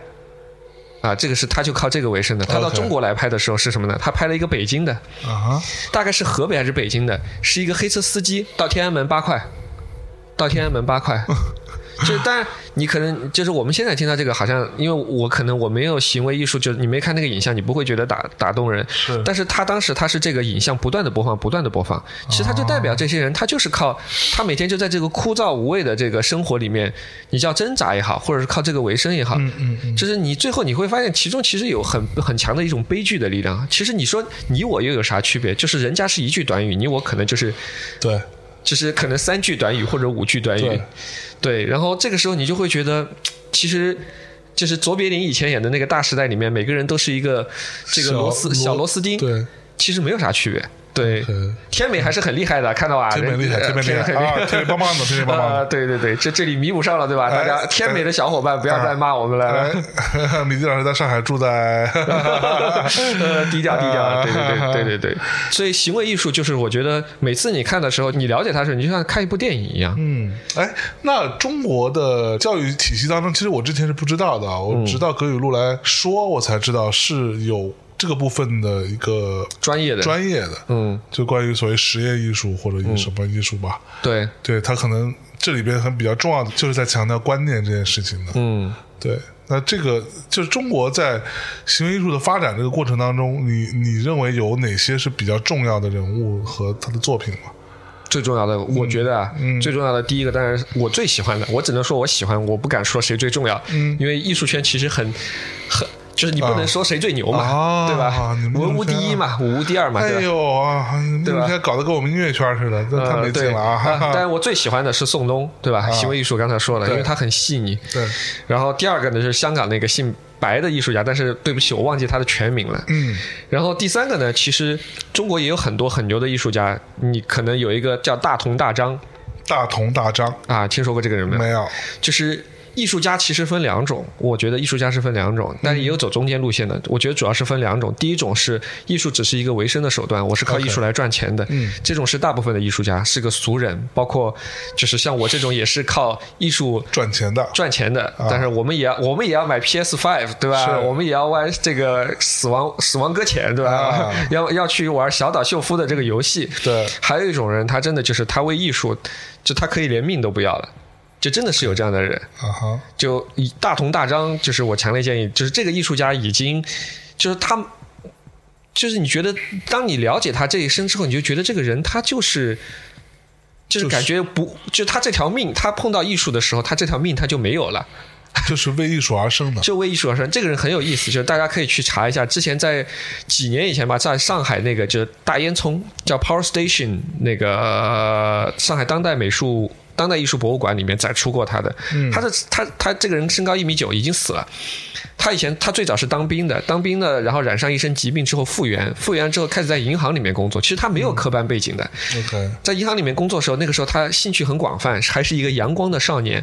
啊，这个是他就靠这个为生的。他到中国来拍的时候是什么呢？他拍了一个北京的，啊哈，大概是河北还是北京的，是一个黑车司机到天安门八块，到天安门八块。就当然，你可能就是我们现在听到这个，好像因为我可能我没有行为艺术，就是你没看那个影像，你不会觉得打打动人。是但是他当时他是这个影像不断的播放，不断的播放，其实他就代表这些人，他就是靠他每天就在这个枯燥无味的这个生活里面，你叫挣扎也好，或者是靠这个为生也好，嗯嗯嗯，就是你最后你会发现，其中其实有很很强的一种悲剧的力量。其实你说你我又有啥区别？就是人家是一句短语，你我可能就是对，就是可能三句短语或者五句短语对，然后这个时候你就会觉得，其实。就是卓别林以前演的那个《大时代》里面，每个人都是一个这个小螺丝小螺丝钉，对，其实没有啥区别。对，天美还是很厉害的，看到吧？天美厉害，天美厉害啊！天美棒棒的，天美棒棒的。对对对，这这里弥补上了，对吧？大家天美的小伙伴不要再骂我们了。米迪老师在上海住在 低调低调，对对对对对对。所以行为艺术就是我觉得每次你看的时候，你了解它的时候，你就像看一部电影一样。嗯，哎，那中国的教育体系当中，其实我之前是不知道的，我直到葛雨露来说，我才知道是有。这个部分的一个专业的。专业的，嗯，就关于所谓实验艺术或者什么艺术吧，对，对他可能这里边很比较重要的就是在强调观念这件事情的，嗯，对。那这个就是中国在行为艺术的发展这个过程当中，你你认为有哪些是比较重要的人物和他的作品吗？最重要的，我觉得啊，最重要的第一个当然是我最喜欢的，我只能说我喜欢，我不敢说谁最重要，嗯，因为艺术圈其实很很。就是你不能说谁最牛嘛，对吧？文无第一嘛，武无第二嘛，哎呦啊，对吧？搞得跟我们音乐圈似的，这太没劲了啊！但是我最喜欢的是宋冬，对吧？行为艺术刚才说了，因为他很细腻。对。然后第二个呢是香港那个姓白的艺术家，但是对不起，我忘记他的全名了。嗯。然后第三个呢，其实中国也有很多很牛的艺术家，你可能有一个叫大同大张。大同大张啊，听说过这个人没有？没有。就是。艺术家其实分两种，我觉得艺术家是分两种，但是也有走中间路线的。我觉得主要是分两种，第一种是艺术只是一个维生的手段，我是靠艺术来赚钱的，嗯这种是大部分的艺术家是个俗人，包括就是像我这种也是靠艺术赚钱的，赚钱的。但是我们也要我们也要买 PS Five，对吧？我们也要玩这个死亡死亡搁浅，对吧？要要去玩小岛秀夫的这个游戏。对，还有一种人，他真的就是他为艺术，就他可以连命都不要了。就真的是有这样的人！就以大同大张，就是我强烈建议，就是这个艺术家已经，就是他，就是你觉得，当你了解他这一生之后，你就觉得这个人他就是，就是感觉不，就他这条命，他碰到艺术的时候，他这条命他就没有了，就是为艺术而生的，就为艺术而生。这个人很有意思，就是大家可以去查一下，之前在几年以前吧，在上海那个就是大烟囱叫 Power Station 那个上海当代美术。当代艺术博物馆里面展出过他的，他的他他这个人身高一米九，已经死了。他以前他最早是当兵的，当兵的然后染上一身疾病之后复原，复原之后开始在银行里面工作。其实他没有科班背景的。OK，在银行里面工作的时候，那个时候他兴趣很广泛，还是一个阳光的少年，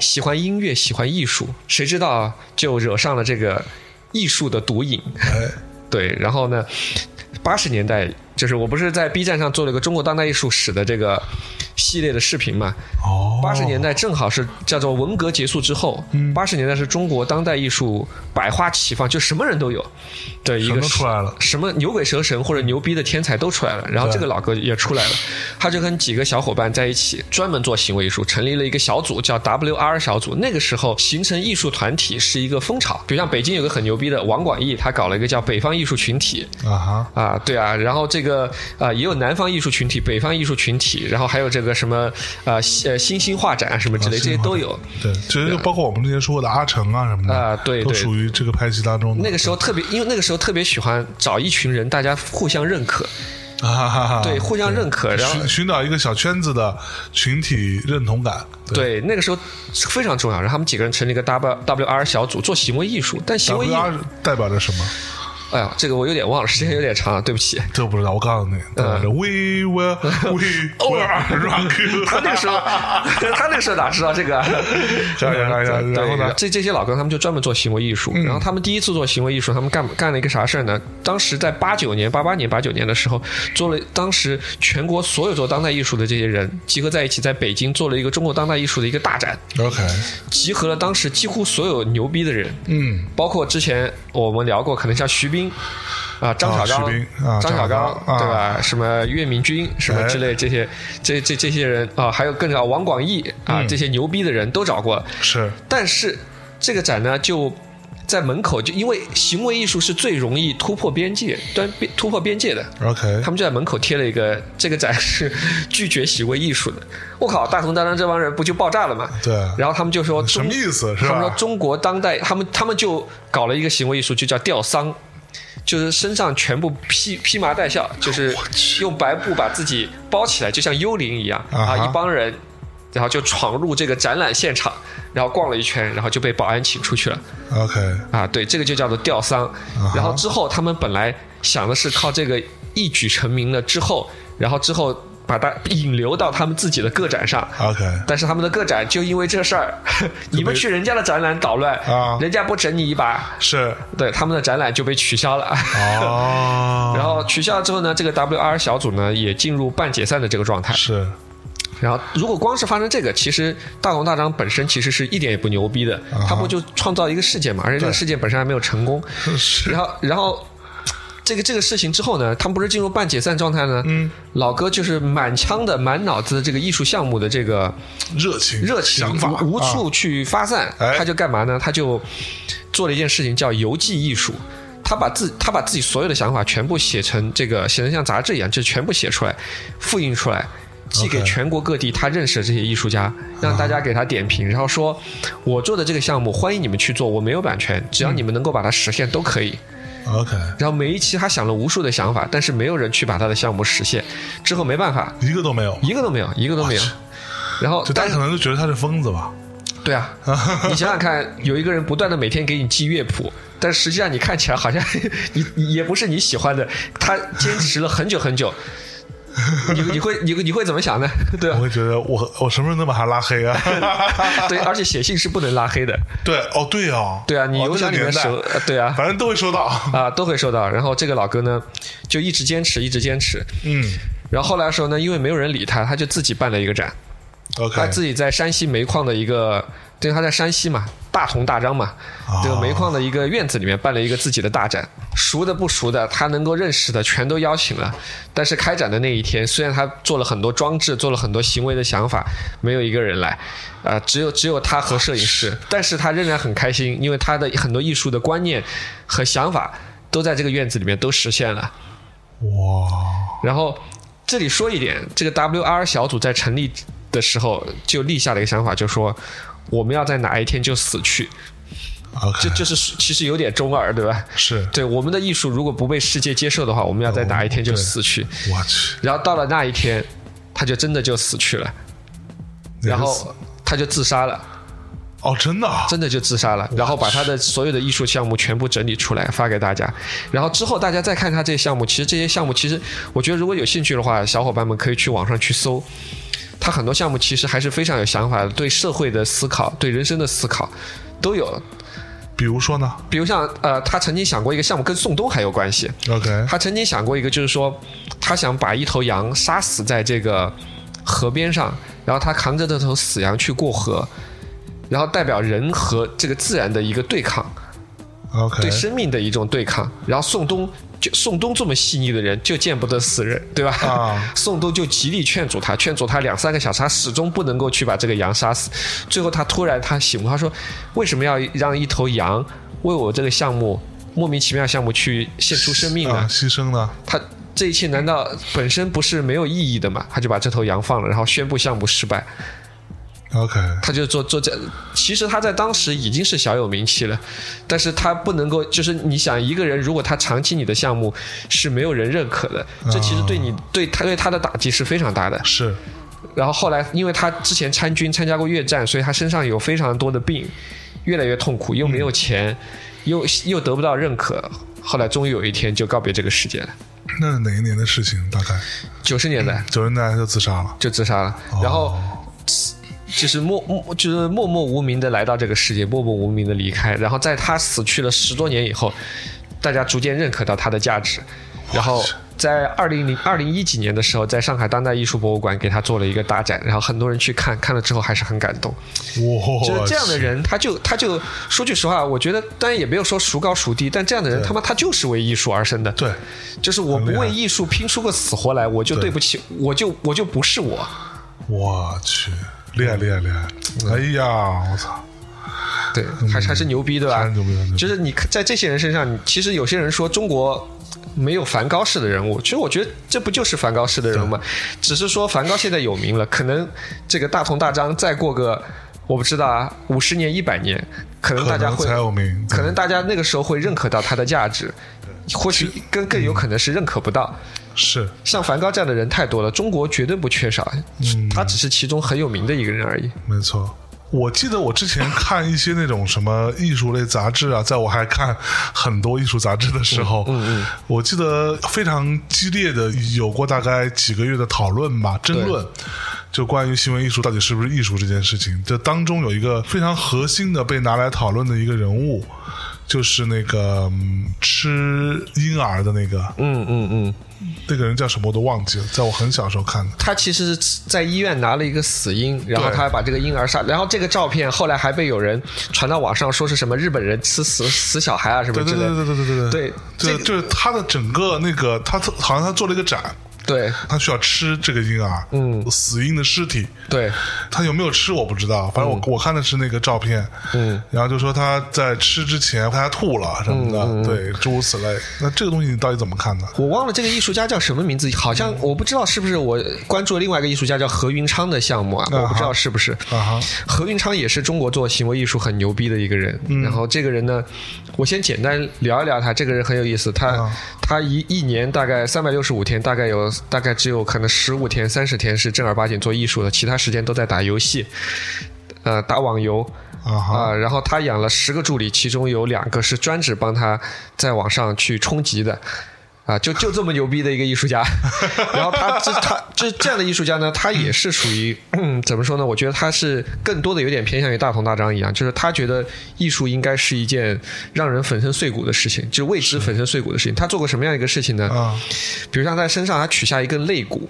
喜欢音乐，喜欢艺术。谁知道就惹上了这个艺术的毒瘾。对，然后呢，八十年代就是我不是在 B 站上做了一个中国当代艺术史的这个。系列的视频嘛，哦，八十年代正好是叫做文革结束之后，八十年代是中国当代艺术百花齐放，就什么人都有，对一个出来了，什么牛鬼蛇神或者牛逼的天才都出来了，然后这个老哥也出来了，他就跟几个小伙伴在一起，专门做行为艺术，成立了一个小组叫 WR 小组。那个时候形成艺术团体是一个风潮，比如像北京有个很牛逼的王广义，他搞了一个叫北方艺术群体，啊哈，啊对啊，然后这个啊也有南方艺术群体、北方艺术群体，然后还有这个。什么呃呃星星画展什么之类，这些都有。对，其实就包括我们之前说的阿成啊什么的啊，对，都属于这个派系当中。那个时候特别，因为那个时候特别喜欢找一群人，大家互相认可啊，对，互相认可，然后寻找一个小圈子的群体认同感。对，那个时候非常重要。然后他们几个人成立一个 W W R 小组做行为艺术，但行为艺术代表着什么？哎呀，这个我有点忘了，时间有点长，对不起。这不知道，我告诉你，呃，We will, we will rock。他那个时候，他那个时候哪知道这个？然后呢？这这些老哥他们就专门做行为艺术。然后他们第一次做行为艺术，他们干干了一个啥事儿呢？当时在八九年、八八年、八九年的时候，做了当时全国所有做当代艺术的这些人集合在一起，在北京做了一个中国当代艺术的一个大展。OK，集合了当时几乎所有牛逼的人，嗯，包括之前我们聊过，可能像徐冰。啊，张小刚，张小刚，对吧？什么岳明君，什么之类这些，这这这些人啊，还有更早王广义啊，这些牛逼的人都找过。是，但是这个展呢，就在门口，就因为行为艺术是最容易突破边界、端突破边界的。OK，他们就在门口贴了一个这个展是 拒绝行为艺术的。我靠，大同大张这帮人不就爆炸了吗？对。然后他们就说什么意思？是吧他们说中国当代，他们他们就搞了一个行为艺术，就叫吊丧。就是身上全部披披麻戴孝，就是用白布把自己包起来，就像幽灵一样啊！一帮人，然后就闯入这个展览现场，然后逛了一圈，然后就被保安请出去了。OK，啊，对，这个就叫做吊丧。然后之后他们本来想的是靠这个一举成名了之后，然后之后把它引流到他们自己的个展上。OK，但是他们的个展就因为这事儿，你们去人家的展览捣乱啊人家不整你一把，是对他们的展览就被取消了。哦，然后取消了之后呢，这个 WR 小组呢也进入半解散的这个状态。是然后，如果光是发生这个，其实大龙大张本身其实是一点也不牛逼的，啊他不就创造一个事件嘛，而且这个事件本身还没有成功。是然后，然后这个这个事情之后呢，他们不是进入半解散状态呢？嗯，老哥就是满腔的、满脑子的这个艺术项目的这个热情热情想法无处去发散，哎他就干嘛呢？他就做了一件事情叫游记艺术。他把自他把自己所有的想法全部写成这个写成像杂志一样，就全部写出来，复印出来，寄给全国各地他认识的这些艺术家，让大家给他点评，然后说我做的这个项目欢迎你们去做，我没有版权，只要你们能够把它实现都可以。OK，然后每一期他想了无数的想法，但是没有人去把他的项目实现，之后没办法，一个都没有，一个都没有，一个都没有。然后就大家可能就觉得他是疯子吧？对啊，你想想看，有一个人不断的每天给你寄乐谱，但实际上你看起来好像 你你也不是你喜欢的，他坚持了很久很久，你你会你会你会怎么想呢？对啊？我会觉得我我什么时候能把他拉黑啊？对，而且写信是不能拉黑的，对，哦，对啊，对啊，你哦邮箱里面那个收对啊反正都会收到。啊都会收到。然后这个老哥呢，就一直坚持，一直坚持。嗯然后后来的时候呢，因为没有人理他，他就自己办了一个展，，OK，他自己在山西煤矿的一个，对，他在山西嘛，大同大张嘛，哦这个煤矿的一个院子里面办了一个自己的大展，熟的不熟的，他能够认识的全都邀请了。但是开展的那一天，虽然他做了很多装置，做了很多行为的想法，没有一个人来，啊、只有只有他和摄影师，但是他仍然很开心，因为他的很多艺术的观念和想法都在这个院子里面都实现了。哇，然后这里说一点，这个 WR 小组在成立的时候就立下了一个想法，就说我们要在哪一天就死去。这就是其实有点中二，对吧？是。对我们的艺术如果不被世界接受的话，我们要在哪一天就死去。我去，然后到了那一天，他就真的就死去了，然后他就自杀了。哦，真的啊，真的就自杀了，然后把他的所有的艺术项目全部整理出来发给大家，然后之后大家再看他这些项目，其实这些项目其实我觉得如果有兴趣的话，小伙伴们可以去网上去搜，他很多项目其实还是非常有想法的，对社会的思考、对人生的思考都有。比如说呢比如像呃，他曾经想过一个项目跟宋冬还有关系，？OK，他曾经想过一个，就是说他想把一头羊杀死在这个河边上，然后他扛着这头死羊去过河，然后代表人和这个自然的一个对抗。OK，对生命的一种对抗。然后宋冬就宋东这么细腻的人，就见不得死人，对吧？啊 宋东就极力劝阻他，劝阻他两三个小时，他始终不能够去把这个羊杀死。最后他突然他醒悟，他说：“为什么要让一头羊为我这个项目莫名其妙项目去献出生命呢？啊，牺牲呢？他这一切难道本身不是没有意义的吗？”他就把这头羊放了，然后宣布项目失败。OK，他就做做这，其实他在当时已经是小有名气了，但是他不能够，就是你想一个人如果他长期你的项目是没有人认可的，这其实对你对他对他的打击是非常大的。是然后后来因为他之前参军参加过越战，所以他身上有非常多的病，越来越痛苦，又没有钱，又又得不到认可，后来终于有一天就告别这个世界了。那是哪一年的事情？大概九十年代九十年代就自杀了。就自杀了，然后就是默默就是默默无名的来到这个世界，默默无名的离开。然后在他死去了十多年以后，大家逐渐认可到他的价值。然后在二零零二零一几年的时候，在上海当代艺术博物馆给他做了一个大展，然后很多人去看，看了之后还是很感动。哇，就是这样的人，他就他就说句实话，我觉得当然也没有说孰高孰低，但这样的人他妈他就是为艺术而生的。对，就是我不为艺术拼出个死活来，我就对对不起，我就我就不是我。我去，厉害厉害厉害！哎呀，我操，对，还是还是牛逼，对吧？还是牛逼就是你在这些人身上，你其实有些人说中国没有梵高式的人物，其实我觉得这不就是梵高式的人物吗？只是说梵高现在有名了，可能这个大同大章再过个我不知道啊，五十年、一百年，可能大家会可能大家那个时候会认可到他的价值，或许更更有可能是认可不到。是像梵高这样的人太多了，中国绝对不缺少，嗯他只是其中很有名的一个人而已。没错。我记得我之前看一些那种什么艺术类杂志啊，在我还看很多艺术杂志的时候，嗯嗯我记得非常激烈的有过大概几个月的讨论吧，争论。就关于新闻艺术到底是不是艺术这件事情，这当中有一个非常核心的被拿来讨论的一个人物，就是那个、嗯吃婴儿的那个嗯嗯嗯，那个人叫什么我都忘记了，在我很小时候看的。他其实是在医院拿了一个死婴，然后他还把这个婴儿杀，然后这个照片后来还被有人传到网上，说是什么日本人吃死死小孩啊什么对对对之类的。对对对对对这就就是他的整个那个，他好像他做了一个展，对。他需要吃这个婴儿，嗯。死婴的尸体，对。他有没有吃我不知道，反正我、我看的是那个照片，嗯，然后就说他在吃之前他还吐了什么的，嗯对，诸如此类。那这个东西你到底怎么看呢？我忘了这个艺术家叫什么名字，好像我不知道是不是我关注了另外一个艺术家叫何云昌的项目啊，我不知道是不是。啊哈，何云昌也是中国做行为艺术很牛逼的一个人。嗯。然后这个人呢，我先简单聊一聊他。这个人很有意思，他、啊。他一一年大概三百六十五天，大概有大概只有可能十五天、三十天是正儿八经做艺术的，其他时间都在打游戏，呃，打网游。啊然后他养了十个助理，其中有两个是专职帮他在网上去冲级的。啊，就就这么牛逼的一个艺术家，然后他这他这这样的艺术家呢，他也是属于、嗯、怎么说呢？我觉得他是更多的有点偏向于大同大张一样，就是他觉得艺术应该是一件让人粉身碎骨的事情，就是为之粉身碎骨的事情。他做过什么样一个事情呢？啊比如像在身上他取下一根肋骨，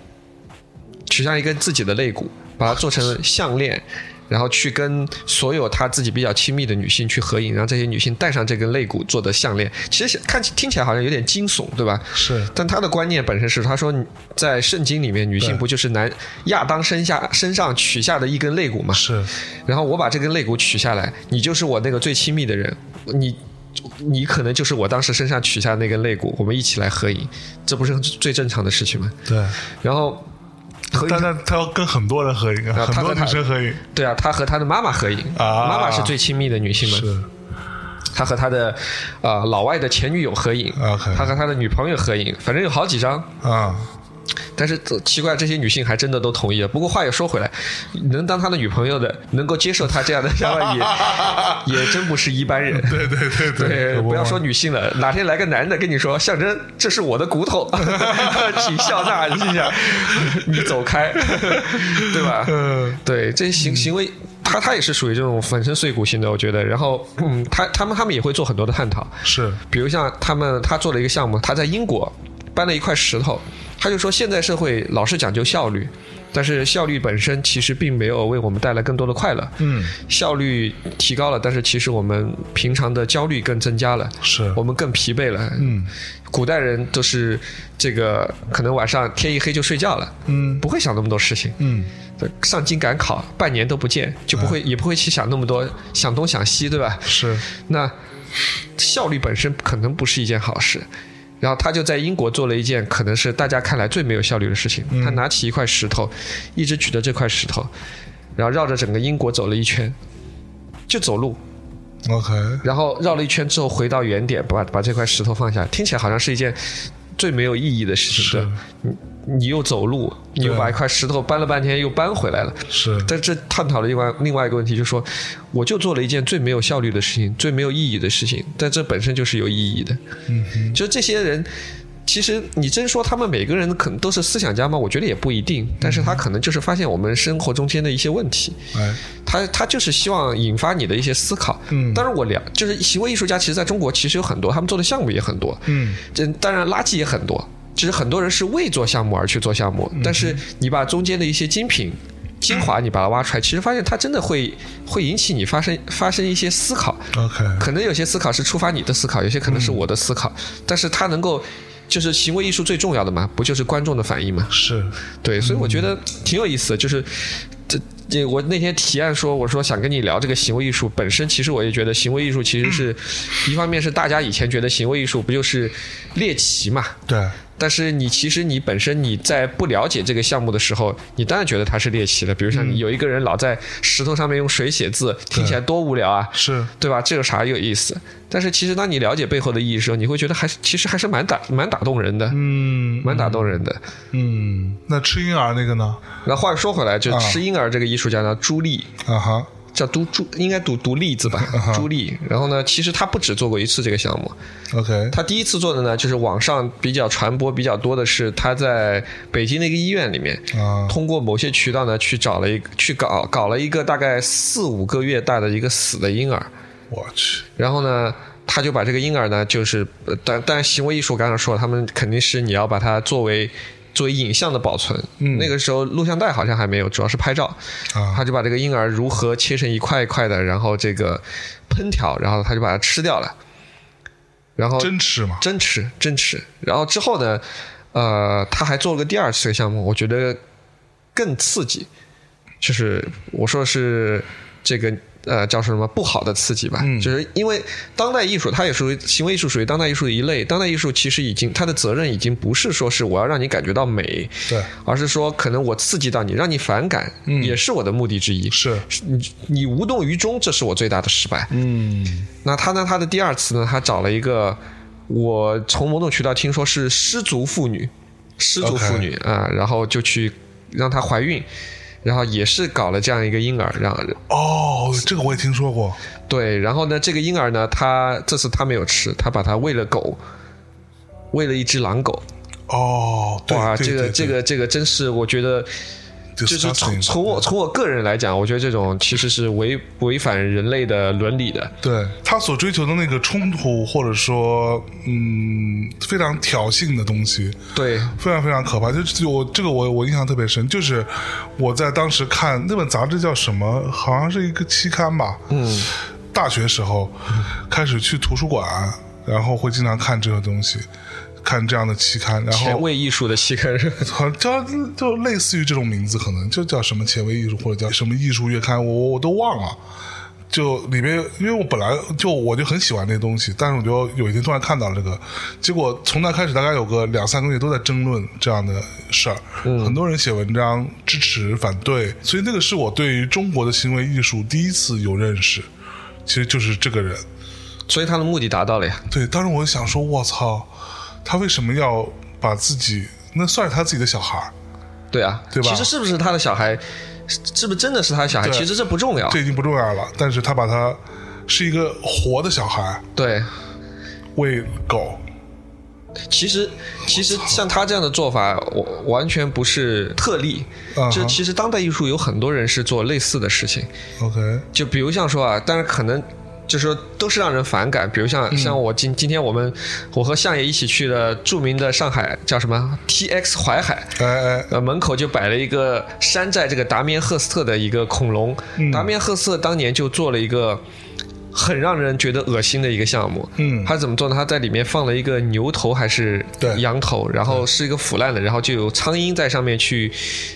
取下一根自己的肋骨，把它做成项链，然后去跟所有他自己比较亲密的女性去合影，让这些女性戴上这根肋骨做的项链。其实看起听起来好像有点惊悚，对吧？是但他的观念本身是，他说在圣经里面，女性不就是男亚当身下身上取下的一根肋骨吗？是然后我把这根肋骨取下来，你就是我那个最亲密的人，你你可能就是我当时身上取下那根肋骨，我们一起来合影，这不是最正常的事情吗？对，然后但但他要跟很多人合影，啊很多女生合影，对啊，他和他的妈妈合影，啊。妈妈是最亲密的女性嘛，是。他和他的呃老外的前女友合影他和他的女朋友合影，反正有好几张。啊，但是呃奇怪，这些女性还真的都同意了。不过话又说回来，能当他的女朋友的，能够接受他这样的想法也 也真不是一般人。对对对对，不要说女性了，哪天来个男的跟你说，象征这是我的骨头，请笑纳一下，你走开，对吧？嗯对，这些行行为，他他也是属于这种粉身碎骨型的，我觉得。然后，嗯，他他们他们也会做很多的探讨，是比如像他们他做了一个项目，他在英国搬了一块石头，他就说现在社会老是讲究效率，但是效率本身其实并没有为我们带来更多的快乐。嗯效率提高了，但是其实我们平常的焦虑更增加了，是我们更疲惫了。嗯古代人都是这个，可能晚上天一黑就睡觉了，嗯不会想那么多事情。嗯上京赶考，半年都不见，就不会、也不会去想那么多，想东想西，对吧？是那效率本身可能不是一件好事。然后他就在英国做了一件可能是大家看来最没有效率的事情。他拿起一块石头，一直举着这块石头，然后绕着整个英国走了一圈，就走路，OK 然后绕了一圈之后回到原点，把把这块石头放下。听起来好像是一件最没有意义的事情，是？你你又走路，你又把一块石头搬了半天又搬回来了。是但这探讨了另外另外一个问题，就是说，我就做了一件最没有效率的事情，最没有意义的事情，但这本身就是有意义的。嗯就这些人，其实你真说他们每个人可能都是思想家吗？我觉得也不一定，但是他可能就是发现我们生活中间的一些问题，哎他他就是希望引发你的一些思考。嗯当然我了，就是行为艺术家，其实在中国其实有很多，他们做的项目也很多，嗯这当然垃圾也很多。其实很多人是为做项目而去做项目，但是你把中间的一些精品、精华你把它挖出来，其实发现它真的会会引起你发生发生一些思考。OK 可能有些思考是触发你的思考，有些可能是我的思考，但是它能够。就是行为艺术最重要的嘛，不就是观众的反应嘛？是对，所以我觉得挺有意思的。就是这这，我那天提案说，我说想跟你聊这个行为艺术本身，其实我也觉得行为艺术其实是一方面是大家以前觉得行为艺术不就是猎奇嘛，对但是你其实你本身你在不了解这个项目的时候，你当然觉得它是猎奇的。比如像你有一个人老在石头上面用水写字，听起来多无聊啊，是对吧？这有啥有意思？但是其实当你了解背后的意义的时候，你会觉得还是其实还是蛮打蛮打动人的，嗯蛮打动人的。嗯，那吃婴儿那个呢？那话说回来，就啊吃婴儿这个艺术家呢，朱莉，啊哈叫朱朱，应该读读栗子吧，朱莉。然后呢，其实他不止做过一次这个项目。OK，他第一次做的呢，就是网上比较传播比较多的是他在北京的一个医院里面，啊通过某些渠道呢去找了一个去搞搞了一个大概四五个月大的一个死的婴儿，我去，然后呢。他就把这个婴儿呢，就是，呃但但行为艺术刚刚说了，他们肯定是你要把它作为作为影像的保存。嗯那个时候录像带好像还没有，主要是拍照。啊他就把这个婴儿如何切成一块一块的，然后这个烹调，然后他就把它吃掉了。然后真吃吗？真吃真吃。然后之后呢，呃，他还做了个第二次的项目，我觉得更刺激，就是我说的是这个呃叫什么不好的刺激吧，嗯就是因为当代艺术它也属于行为艺术，属于当代艺术的一类。当代艺术其实已经它的责任已经不是说是我要让你感觉到美，对，而是说可能我刺激到你，让你反感，嗯也是我的目的之一。是，你你无动于衷，这是我最大的失败。嗯那他呢？他的第二次呢？他找了一个，我从某种渠道听说是失足妇女，失足妇女啊，然后就去让她怀孕，然后也是搞了这样一个婴儿，让哦，这个我也听说过。对，然后呢，这个婴儿呢，他这次他没有吃，他把它喂了狗，喂了一只狼狗。哦，对哇，这个这个这个真是我觉得。就是从从我从我个人来讲，我觉得这种其实是违违反人类的伦理的。对他所追求的那个冲突，或者说嗯非常挑衅的东西，对，非常非常可怕。就就我这个我我印象特别深，就是我在当时看那本杂志叫什么，好像是一个期刊吧。嗯，大学时候开始去图书馆，然后会经常看这个东西，看这样的期刊，然后前卫艺术的期刊是吧好像叫就类似于这种名字，可能就叫什么前卫艺术或者叫什么艺术月刊，我我我都忘了。就里面，因为我本来就我就很喜欢这些东西，但是我就有一天突然看到了这个，结果从那开始大概有个两三个月都在争论这样的事儿，很多人写文章支持、反对，所以那个是我对于中国的行为艺术第一次有认识，其实就是这个人。所以他的目的达到了呀。对，当时我就想说，我操，他为什么要把自己那算是他自己的小孩儿？对啊，对吧其实是不是他的小孩，是是不是真的是他的小孩，其实这不重要。这已经不重要了，但是他把他是一个活的小孩对，喂狗，其实其实像他这样的做法，我完全不是特例。就其实当代艺术有很多人是做类似的事情，OK，就比如像说啊，但是可能。就是说，都是让人反感。比如像、像我今今天我们我和相爷一起去的著名的上海叫什么？TX 淮海，哎哎，呃，门口就摆了一个山寨这个达明赫斯特的一个恐龙。嗯。达明赫斯特当年就做了一个很让人觉得恶心的一个项目。嗯他怎么做呢？他在里面放了一个牛头还是羊头，然后是一个腐烂的，然后就有苍蝇在上面去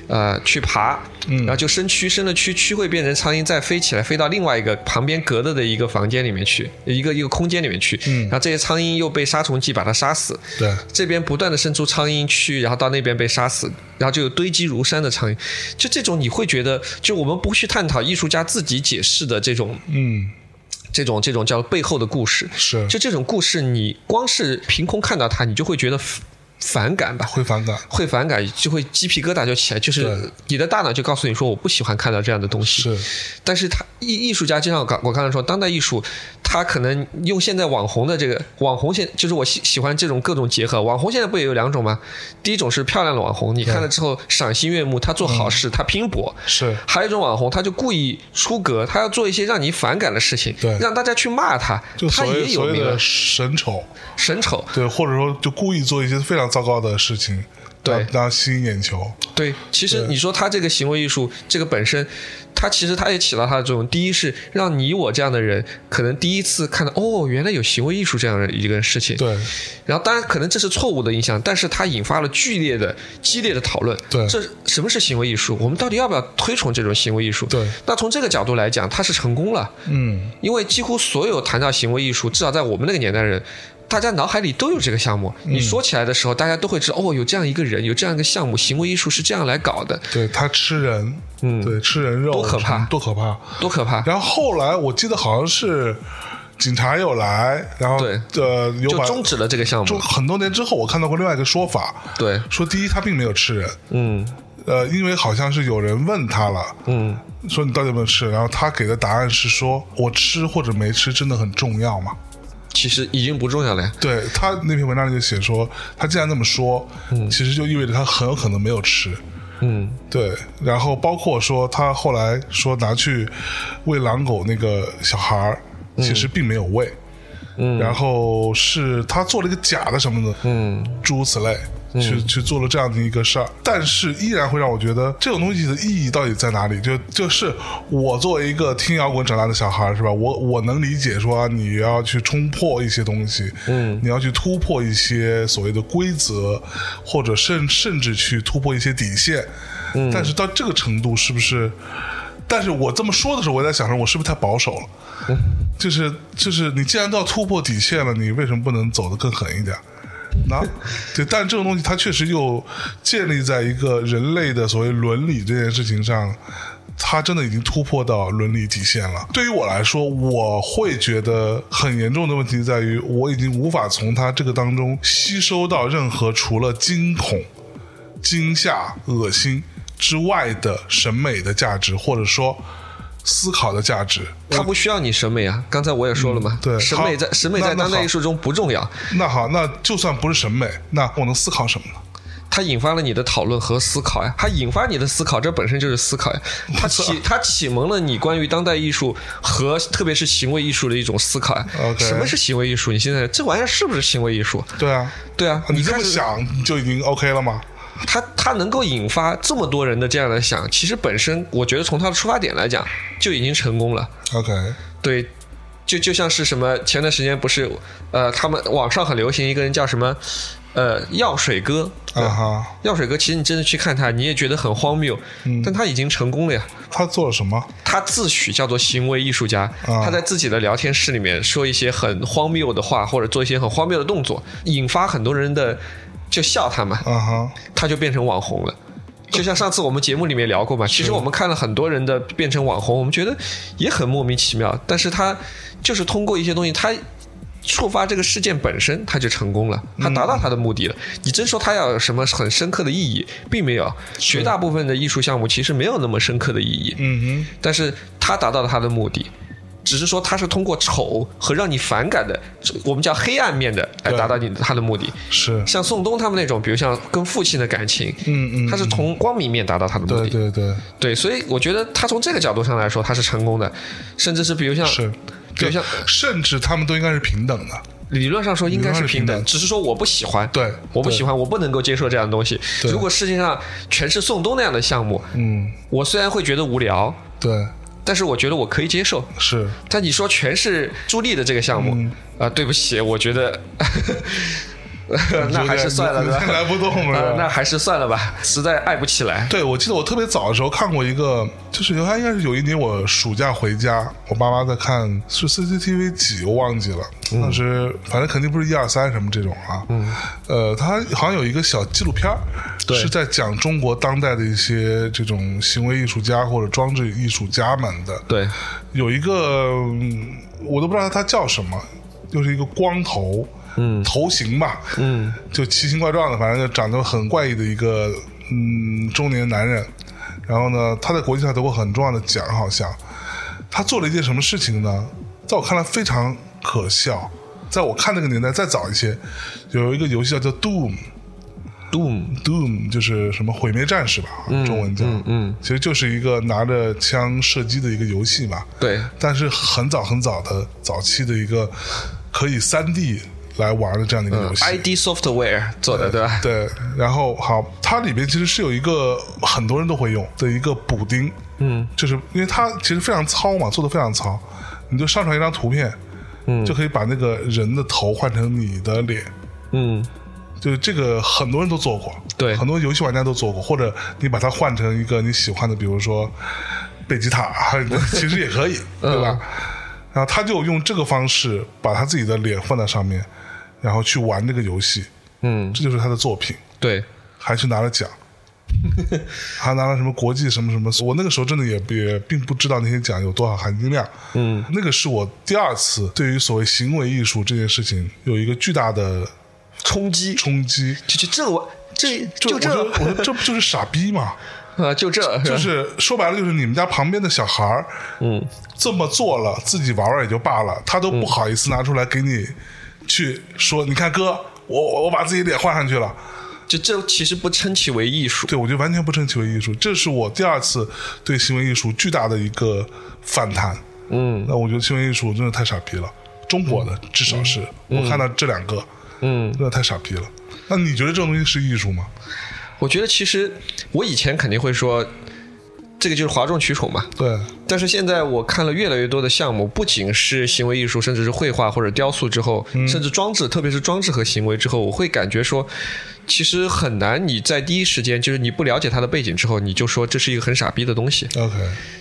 呃去爬，嗯然后就伸蛆，伸了蛆，蛆会变成苍蝇再飞起来，飞到另外一个旁边隔着的一个房间里面去，一个一个空间里面去。嗯然后这些苍蝇又被杀虫剂把它杀死。对，这边不断的生出苍蝇蛆，然后到那边被杀死，然后就有堆积如山的苍蝇。就这种你会觉得，就我们不去探讨艺术家自己解释的这种嗯，这种这种叫背后的故事，是。就这种故事，你光是凭空看到它，你就会觉得反反感吧。会反感，会反感，就会鸡皮疙瘩就起来，就是你的大脑就告诉你说我不喜欢看到这样的东西。是，但是他艺艺术家，就像我刚我刚才说，当代艺术，他可能用现在网红的这个网红现，就是我喜喜欢这种各种结合。网红现在不也有两种吗？第一种是漂亮的网红，你看了之后赏心悦目，他做好嗯。事，他拼搏；是，还有一种网红，他就故意出格，他要做一些让你反感的事情，对。让大家去骂他就，他也有名了所谓的，神丑，神丑。对，或者说就故意做一些非常糟糕的事情，对让让吸引眼球，对，其实你说他这个行为艺术，这个本身，它其实它也起到它的作用。第一是让你我这样的人，可能第一次看到哦，原来有行为艺术这样的一个事情。对，然后当然可能这是错误的印象，但是它引发了剧烈的、激烈的讨论。对这什么是行为艺术？我们到底要不要推崇这种行为艺术？对，那从这个角度来讲，它是成功了，嗯，因为几乎所有谈到行为艺术，至少在我们那个年代的人。大家脑海里都有这个项目，嗯。你说起来的时候，大家都会知道哦，有这样一个人，有这样一个项目，行为艺术是这样来搞的，对他吃人，嗯。对，吃人肉，多可怕。多可怕。多可怕！然后后来我记得好像是警察又来，然后对。呃有就终止了这个项目。就很多年之后，我看到过另外一个说法，对，说第一他并没有吃人，嗯，呃，因为好像是有人问他了，嗯，说你到底有没有吃，然后他给的答案是说，我吃或者没吃真的很重要吗？其实已经不重要了呀。对他那篇文章里就写说，他既然这么说，其实就意味着他很有可能没有吃。嗯，对，然后包括说他后来说拿去喂狼狗那个小孩儿，其实并没有喂，嗯。然后是他做了一个假的什么的，嗯，诸如此类。去去做了这样的一个事儿，但是依然会让我觉得这种东西的意义到底在哪里？就就是我作为一个听摇滚长大的小孩，是吧？我我能理解说你要去冲破一些东西，嗯，你要去突破一些所谓的规则，或者甚甚至去突破一些底线，嗯，但是到这个程度是不是？但是我这么说的时候，我在想说，我是不是太保守了？就是就是，你既然都要突破底线了，你为什么不能走得更狠一点？那 对，但这种东西它确实又建立在一个人类的所谓伦理这件事情上，它真的已经突破到伦理底线了。对于我来说，我会觉得很严重的问题在于，我已经无法从它这个当中吸收到任何除了惊恐、惊吓、恶心之外的审美的价值，或者说思考的价值。它不需要你审美啊。刚才我也说了嘛，对审美在审美在当代艺术中不重要，那好，那就算不是审美，那我能思考什么呢？它引发了你的讨论和思考呀。它引发你的思考，这本身就是思考呀。它启它启蒙了你关于当代艺术和特别是行为艺术的一种思考呀。什么是行为艺术？你现在这玩意儿是不是行为艺术？对啊，对啊，你这么想就已经 OK 了吗？它它能够引发这么多人的这样的想，其实本身我觉得从他的出发点来讲就已经成功了。OK，对，就就像是什么，前段时间不是呃，他们网上很流行一个人叫什么呃药水哥。啊哈，药水哥，其实你真的去看他，你也觉得很荒谬，但他已经成功了呀。他做了什么？他自诩叫做行为艺术家，啊他在自己的聊天室里面说一些很荒谬的话，或者做一些很荒谬的动作，引发很多人的就笑他嘛，他就变成网红了。就像上次我们节目里面聊过嘛，其实我们看了很多人的变成网红，我们觉得也很莫名其妙，但是他就是通过一些东西，他触发这个事件本身，他就成功了，他达到他的目的了。你真说他要有什么很深刻的意义，并没有。绝大部分的艺术项目其实没有那么深刻的意义，嗯哼但是他达到了他的目的。只是说他是通过丑和让你反感的，我们叫黑暗面的，来达到你他的目的。是，像宋冬他们那种，比如像跟父亲的感情，嗯嗯，他是从光明面达到他的目的。对对，对所以我觉得他从这个角度上来说，他是成功的，甚至是比如像，是，比如像甚至他们都应该是平等的。理论上说应该是平等，只是说我不喜欢，对对我不喜欢，我不能够接受这样的东西。如果世界上全是宋冬那样的项目，嗯，我虽然会觉得无聊，对，但是我觉得我可以接受。是，但你说全是朱莉的这个项目，啊、嗯对不起，我觉得 那还是算了？来不动啊了。那还是算了吧，实在爱不起来。对，我记得我特别早的时候看过一个，就是有，他应该是有一年我暑假回家，我爸妈在看是 CCTV 几，我忘记了，嗯当时反正肯定不是一二三什么这种啊，嗯，呃，他好像有一个小纪录片儿对是在讲中国当代的一些这种行为艺术家或者装置艺术家们的，对，有一个、嗯我都不知道他叫什么，就是一个光头，嗯，头型吧，嗯，就奇形怪状的，反正就长得很怪异的一个嗯中年男人。然后呢，他在国际上得过很重要的奖，好像他做了一件什么事情呢？在我看来非常可笑。在我看那个年代再早一些，有一个游戏叫做 Doom。Doom，Doom 就是什么毁灭战士吧，中文叫，嗯嗯其实就是一个拿着枪射击的一个游戏嘛。对，但是很早很早的早期的一个可以三 D 来玩的这样的一个游戏。ID Software 做的，对吧？对，然后好，它里边其实是有一个很多人都会用的一个补丁，嗯，就是因为它其实非常糙嘛，做的非常糙，你就上传一张图片，嗯就可以把那个人的头换成你的脸。嗯，就是这个很多人都做过，对很多游戏玩家都做过，或者你把它换成一个你喜欢的，比如说贝吉塔，其实也可以，对吧？然后他就用这个方式把他自己的脸放在上面，然后去玩这个游戏，嗯，这就是他的作品，对，还去拿了奖，还拿了什么国际什么什么。我那个时候真的也也并不知道那些奖有多少含金量，嗯，那个是我第二次对于所谓行为艺术这件事情有一个巨大的冲击，冲击。就就这我这就这，我说这不就是傻逼吗？啊，就这，就是说白了，就是你们家旁边的小孩儿，嗯，这么做了，自己玩玩也就罢了，他都不好意思拿出来给你去说，你看哥，我我把自己脸画上去了，就这其实不称其为艺术，对我就完全不称其为艺术，这是我第二次对行为艺术巨大的一个反弹。嗯，那我觉得行为艺术真的太傻逼了，中国的至少是我看到这两个，嗯，真的太傻逼了。那你觉得这种东西是艺术吗？我觉得其实我以前肯定会说，这个就是哗众取宠嘛。对。但是现在我看了越来越多的项目，不仅是行为艺术，甚至是绘画或者雕塑之后，甚至装置，特别是装置和行为之后，我会感觉说，其实很难你在第一时间就是你不了解它的背景之后，你就说这是一个很傻逼的东西。OK。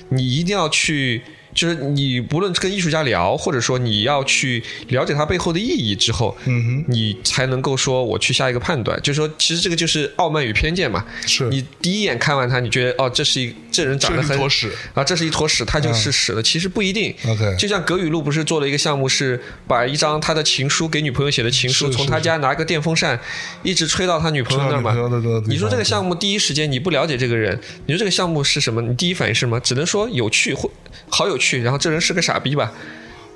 你一定要去。就是你不论跟艺术家聊，或者说你要去了解它背后的意义之后，嗯哼，你才能够说我去下一个判断。就是说，其实这个就是傲慢与偏见嘛。是你第一眼看完他，你觉得哦，这是一这人长得很坨屎啊，这是一坨屎，他就是屎的。其实不一定。OK 就像葛雨露不是做了一个项目，是把一张他的情书给女朋友写的情书，是是从他家拿个电风扇一直吹到他女朋友那儿嘛你说这个项目第一时间你不了解这个人，你说这个项目是什么？你第一反应是什么？只能说有趣或好有趣，然后这人是个傻逼吧，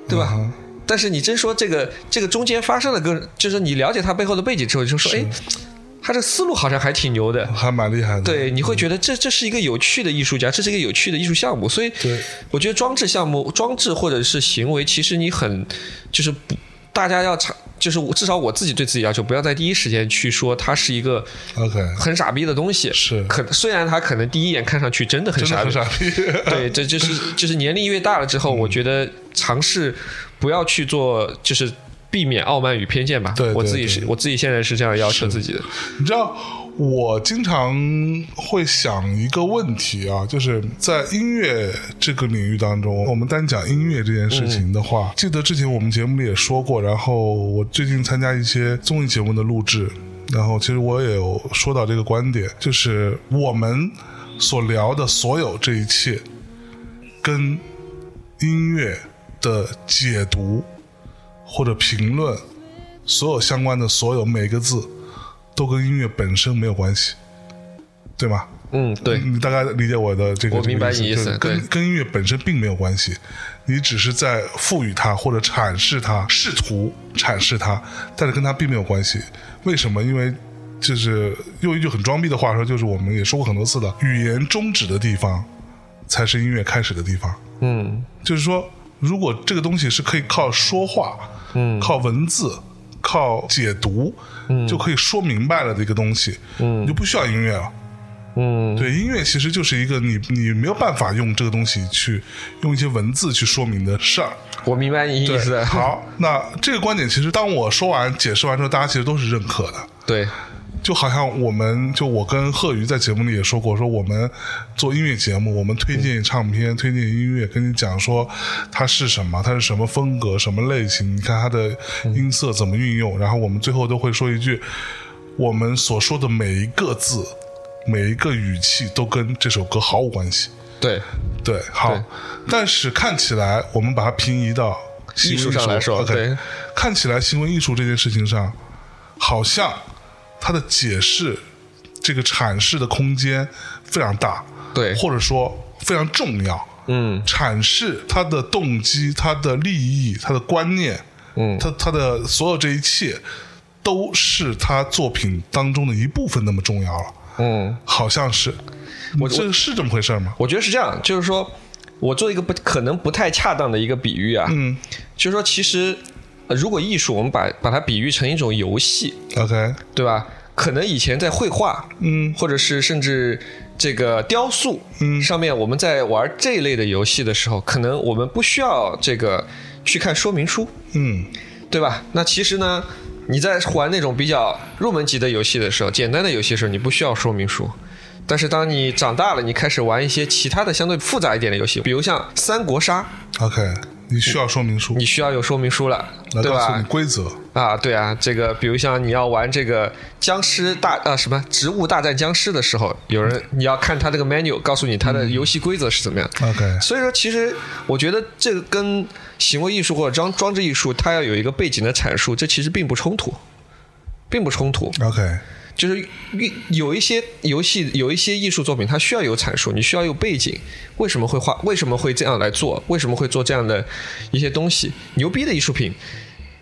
对吧？嗯但是你真说这个这个中间发生了个，就是你了解他背后的背景之后，你就说，哎，他这思路好像还挺牛的，还蛮厉害的。对，你会觉得这这是一个有趣的艺术家，这是一个有趣的艺术项目。所以对，我觉得装置项目、装置或者是行为，其实你很就是不，大家要尝，就是我至少我自己对自己要求，不要在第一时间去说它是一个 OK 很傻逼的东西。是可虽然它可能第一眼看上去真的很傻逼，傻逼。对，这就是就是年龄越大了之后，我觉得尝试不要去做，就是避免傲慢与偏见吧。对对我自己是我自己现在是这样要求自己的。你知道，我经常会想一个问题啊，就是在音乐这个领域当中，我们单讲音乐这件事情的话，记得之前我们节目里也说过，然后我最近参加一些综艺节目的录制，然后其实我也有说到这个观点，就是我们所聊的所有这一切，跟音乐的解读或者评论，所有相关的所有每个字。都跟音乐本身没有关系，对吗？嗯，对，你大概理解我的这个，我明白你意思就是跟跟音乐本身并没有关系，你只是在赋予它或者阐释它，试图阐释它，但是跟它并没有关系。为什么？因为就是用一句很装逼的话说，就是我们也说过很多次的，语言终止的地方才是音乐开始的地方。嗯就是说，如果这个东西是可以靠说话，嗯靠文字。靠解读，嗯就可以说明白了的一个东西，嗯你就不需要音乐了。嗯，对，音乐其实就是一个你你没有办法用这个东西去用一些文字去说明的事儿。我明白你意思。好，那这个观点其实当我说完解释完之后，大家其实都是认可的。对，就好像我们就我跟贺宇在节目里也说过，说我们做音乐节目，我们推荐唱片、推荐音乐，跟你讲说它是什么，它是什么风格、什么类型，你看它的音色怎么运用，然后我们最后都会说一句，我们所说的每一个字、每一个语气都跟这首歌毫无关系。对，对，好，但是看起来我们把它平移到艺术上来说看起来行为艺术这件事情上，好像它的解释、这个阐释的空间非常大，对。或者说非常重要。嗯。阐释他的动机、他的利益、他的观念，嗯。他他的所有这一切，都是他作品当中的一部分，那么重要了。嗯，好像是，我这是这么回事吗？我觉得是这样，就是说我做一个不可能不太恰当的一个比喻啊，嗯。就是说其实、呃如果艺术我们把把它比喻成一种游戏，，OK，对吧？可能以前在绘画，嗯或者是甚至这个雕塑，嗯上面我们在玩这一类的游戏的时候，可能我们不需要这个去看说明书，嗯对吧？那其实呢，你在玩那种比较入门级的游戏的时候，简单的游戏的时候，你不需要说明书。但是当你长大了，你开始玩一些其他的相对复杂一点的游戏，比如像三国杀，，OK，你需要说明书，你需要有说明书了，对来告诉你吧？规则。啊，对啊，这个比如像你要玩这个僵尸大啊什么植物大战僵尸的时候，有人你要看他这个 menu，告诉你他的游戏规则是怎么样。OK，所以说，其实我觉得这个跟行为艺术或者装装置艺术，它要有一个背景的阐述，这其实并不冲突，并不冲突。OK，就是有一些游戏，有一些艺术作品，它需要有阐述，你需要有背景，为什么会画，为什么会这样来做，为什么会做这样的一些东西？牛逼的艺术品，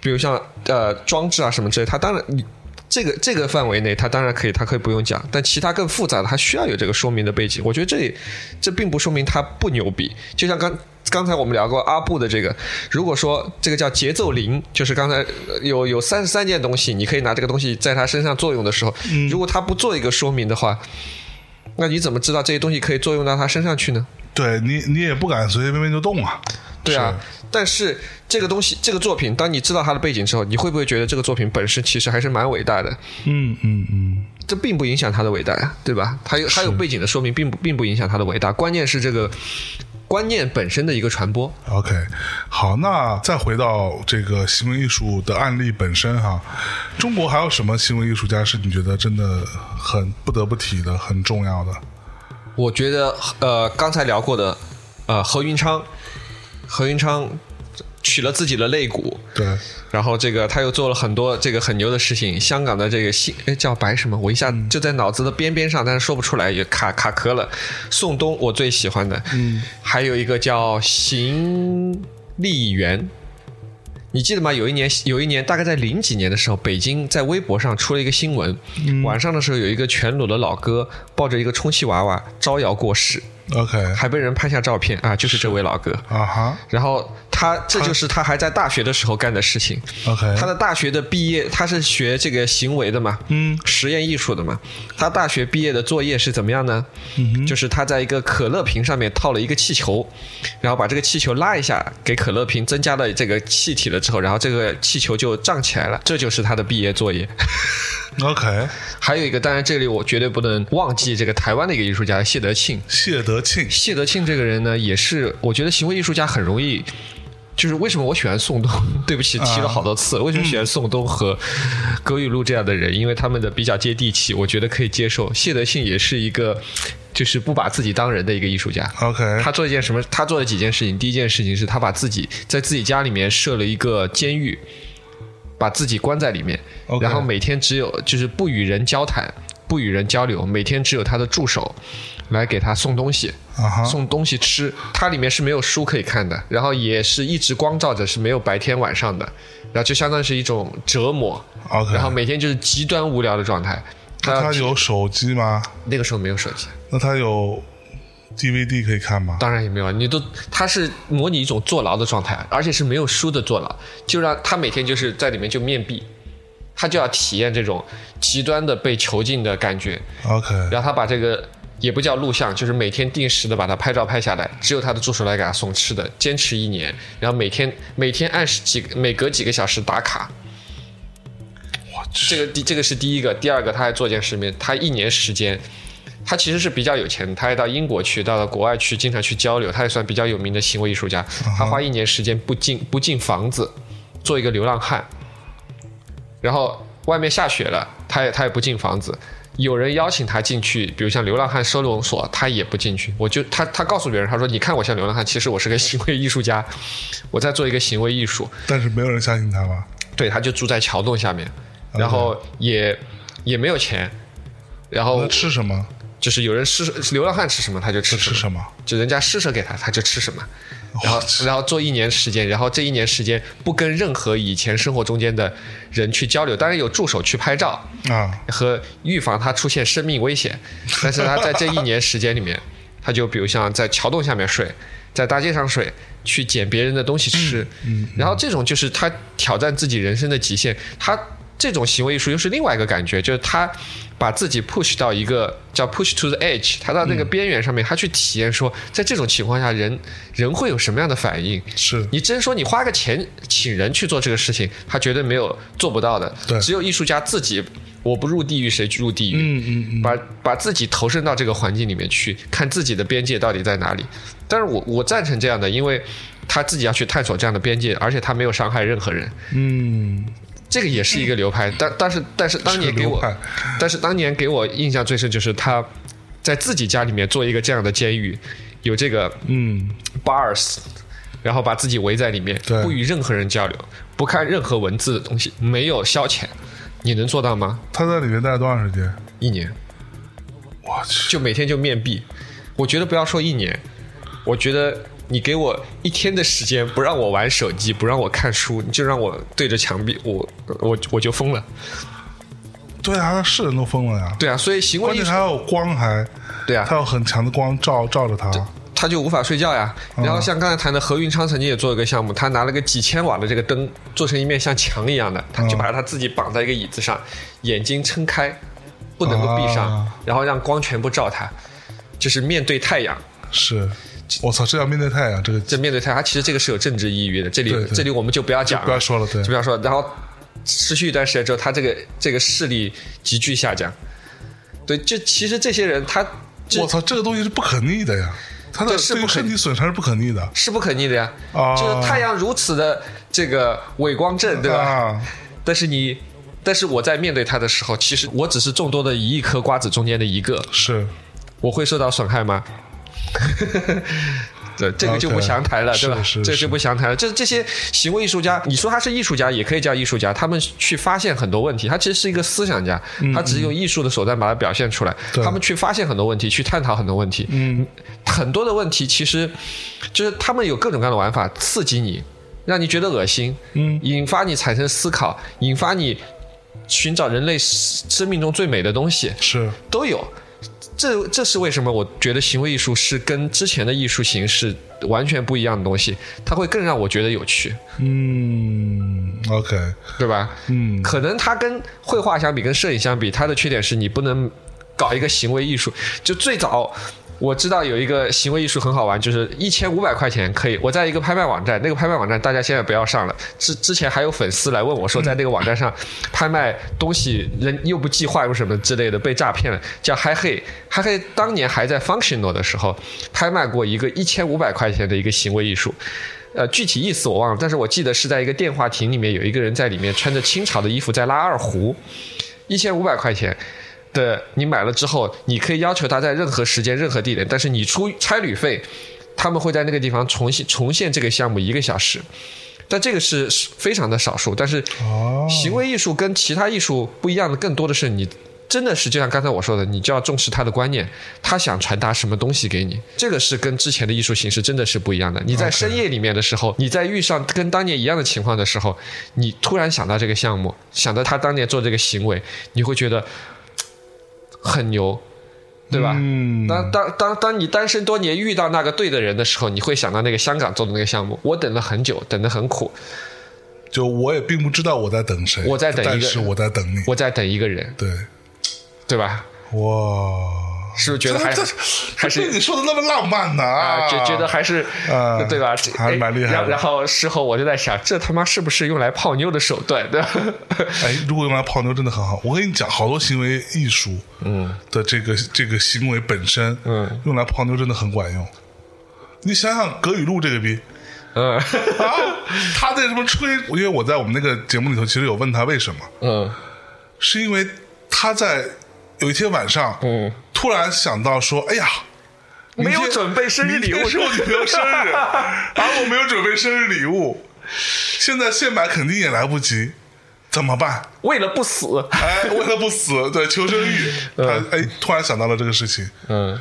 比如像呃装置啊什么之类，它当然你这个这个范围内，它当然可以，它可以不用讲，但其他更复杂的，它需要有这个说明的背景。我觉得这里这并不说明它不牛逼，就像刚。刚才我们聊过阿布的这个，如果说这个叫节奏零，就是刚才有有三十三件东西，你可以拿这个东西在他身上作用的时候，如果他不做一个说明的话，那你怎么知道这些东西可以作用到他身上去呢？对你，你也不敢随随便便就动啊。对啊，但是这个东西，这个作品，当你知道它的背景之后，你会不会觉得这个作品本身其实还是蛮伟大的？嗯嗯嗯，这并不影响它的伟大呀，对吧？它有它有背景的说明，并不并不影响它的伟大。关键是这个。观念本身的一个传播。OK，好，那再回到这个行为艺术的案例本身哈，中国还有什么行为艺术家是你觉得真的很不得不提的、很重要的？我觉得呃，刚才聊过的呃，何云昌，何云昌。取了自己的肋骨，对，然后这个他又做了很多这个很牛的事情。香港的这个姓哎叫白什么？我一下就在脑子的边边上，但是说不出来，也卡卡壳了。宋冬我最喜欢的，嗯，还有一个叫邢立元，你记得吗？有一年有一年大概在零几年的时候，北京在微博上出了一个新闻，晚上的时候有一个全裸的老哥抱着一个充气娃娃招摇过市。OK，还被人拍下照片啊，就是这位老哥啊哈。然后他这就是他还在大学的时候干的事情。OK，他的大学的毕业，他是学这个行为的嘛，嗯，实验艺术的嘛。他大学毕业的作业是怎么样呢？嗯，就是他在一个可乐瓶上面套了一个气球，然后把这个气球拉一下，给可乐瓶增加了这个气体了之后，然后这个气球就胀起来了，这就是他的毕业作业。OK，还有一个，当然这里我绝对不能忘记这个台湾的一个艺术家谢德庆。谢德庆，谢德庆这个人呢，也是我觉得行为艺术家很容易，就是为什么我喜欢宋冬？对不起，提了好多次，为什么喜欢宋冬和葛雨露这样的人？因为他们的比较接地气，我觉得可以接受。谢德庆也是一个，就是不把自己当人的一个艺术家。OK，他做一件什么？他做了几件事情。第一件事情是他把自己在自己家里面设了一个监狱。把自己关在里面，然后每天只有就是不与人交谈，不与人交流，每天只有他的助手来给他送东西，送东西吃。它里面是没有书可以看的，然后也是一直光照着，是没有白天晚上的，然后就相当于是一种折磨。然后每天就是极端无聊的状态。他有手机吗？那个时候没有手机。那他有？DVD 可以看吗？当然也没有，你都他是模拟一种坐牢的状态，而且是没有书的坐牢，就让他每天就是在里面就面壁，他就要体验这种极端的被囚禁的感觉。OK，然后他把这个也不叫录像，就是每天定时的把它拍照拍下来，只有他的助手来给他送吃的，坚持一年，然后每天每天按时几每隔几个小时打卡。哇，这个第这个是第一个，第二个他还做件事情，他一年时间。他其实是比较有钱的，他也到英国去，到了国外去，经常去交流。他也算比较有名的行为艺术家。他花一年时间不进不进房子，做一个流浪汉。然后外面下雪了，他也他也不进房子。有人邀请他进去，比如像流浪汉收容所，他也不进去。我就他他告诉别人，他说：“你看我像流浪汉，其实我是个行为艺术家，我在做一个行为艺术。”但是没有人相信他吧？对，他就住在桥洞下面，然后也也没有钱，然后吃什么？就是有人施流浪汉吃什么他就吃什么，就人家施舍给他他就吃什么，然后然后做一年时间，然后这一年时间不跟任何以前生活中间的人去交流，当然有助手去拍照啊。和预防他出现生命危险，但是他在这一年时间里面，他就比如像在桥洞下面睡，在大街上睡，去捡别人的东西吃，然后这种就是他挑战自己人生的极限，他。这种行为艺术又是另外一个感觉，就是他把自己 push 到一个叫 push to the edge，他到那个边缘上面，他去体验说，在这种情况下，人人会有什么样的反应？是你真说你花个钱请人去做这个事情，他绝对没有做不到的。对，只有艺术家自己，我不入地狱谁入地狱？嗯嗯嗯，把把自己投身到这个环境里面去，看自己的边界到底在哪里。但是我我赞成这样的，因为他自己要去探索这样的边界，而且他没有伤害任何人。嗯。这个也是一个流派，但但是但是当年给我，但是当年给我印象最深就是他在自己家里面做一个这样的监狱，有这个嗯。bars，然后把自己围在里面，不与任何人交流，不看任何文字的东西，没有消遣，你能做到吗？他在里面待了多长时间？一年，我去，就每天就面壁。我觉得不要说一年，我觉得你给我一天的时间，不让我玩手机，不让我看书，你就让我对着墙壁，我我我就疯了。对啊，是人都疯了呀。对啊，所以行为关键还有光还，对啊他，有很强的光照照着他。他就无法睡觉呀。然后像刚才谈的何云昌曾经也做一个项目，他拿了个几千瓦的这个灯，做成一面像墙一样的，他就把他自己绑在一个椅子上，眼睛撑开，不能够闭上啊，然后让光全部照他，就是面对太阳。是，我操，这要面对太阳，这个这面对太阳，它其实这个是有政治意义的。这里这里我们就不要讲了，不要说了，对就，不要说。然后持续一段时间之后，他这个这个视力急剧下降。对，就其实这些人他这我操，这个东西是不可逆的呀，他的这是不可身体损伤是不可逆的是不可逆的呀。啊就是太阳如此的这个伪光正，对吧？啊，但是你，但是我在面对它的时候，其实我只是众多的一亿颗瓜子中间的一个，是我会受到损害吗？对，这个就不详谈了，对吧？是是是这就不详谈了。这这些行为艺术家，你说他是艺术家，也可以叫艺术家。他们去发现很多问题，他其实是一个思想家，他只是用艺术的手段把它表现出来。嗯他们去发现很多问题，去探讨很多问题。嗯，很多的问题其实就是他们有各种各样的玩法，刺激你，让你觉得恶心，嗯，引发你产生思考，引发你寻找人类生命中最美的东西，是都有。这这是为什么？我觉得行为艺术是跟之前的艺术形式完全不一样的东西，它会更让我觉得有趣，嗯，OK，对吧？嗯，可能它跟绘画相比，跟摄影相比，它的缺点是你不能搞一个行为艺术。就最早我知道有一个行为艺术很好玩，就是一千五百块钱可以。我在一个拍卖网站，那个拍卖网站大家现在不要上了。之之前还有粉丝来问我说，在那个网站上拍卖东西，人又不计划又什么之类的，被诈骗了。叫嗨嘿，嗨嘿当年还在 Functional 的时候，拍卖过一个一千五百块钱的一个行为艺术。呃，具体意思我忘了，但是我记得是在一个电话亭里面，有一个人在里面穿着清朝的衣服在拉二胡，一千五百块钱的，你买了之后，你可以要求他在任何时间、任何地点，但是你出差旅费，他们会在那个地方重新重现这个项目一个小时。但这个是非常的少数，但是哦，行为艺术跟其他艺术不一样的，更多的是你真的是就像刚才我说的，你就要重视他的观念，他想传达什么东西给你，这个是跟之前的艺术形式真的是不一样的。你在深夜里面的时候，你在遇上跟当年一样的情况的时候，你突然想到这个项目，想到他当年做这个行为，你会觉得嘖很牛，对吧？嗯，当当当当你单身多年遇到那个对的人的时候，你会想到那个香港做的那个项目。我等了很久，等得很苦，就我也并不知道我在等谁，我在等一个但是我在等你，我在等一个人，对，对吧？哇，是不是觉得还是还是这你说的那么浪漫呢啊，就？觉觉得还是啊对吧？还是蛮厉害然后事后我就在想，这他妈是不是用来泡妞的手段？对吧？哎，如果用来泡妞真的很好。我跟你讲，好多行为艺术，嗯，的这个这个行为本身，嗯，用来泡妞真的很管用。你想想葛雨露这个逼嗯啊，他在什么吹，因为我在我们那个节目里头其实有问他为什么，嗯是因为他在有一天晚上，嗯，突然想到说，哎呀。没有准备生日礼物。我女朋友生日，啊，我没有准备生日礼物，现在现买肯定也来不及，怎么办？为了不死，哎，为了不死，对求生欲，他哎突然想到了这个事情。嗯。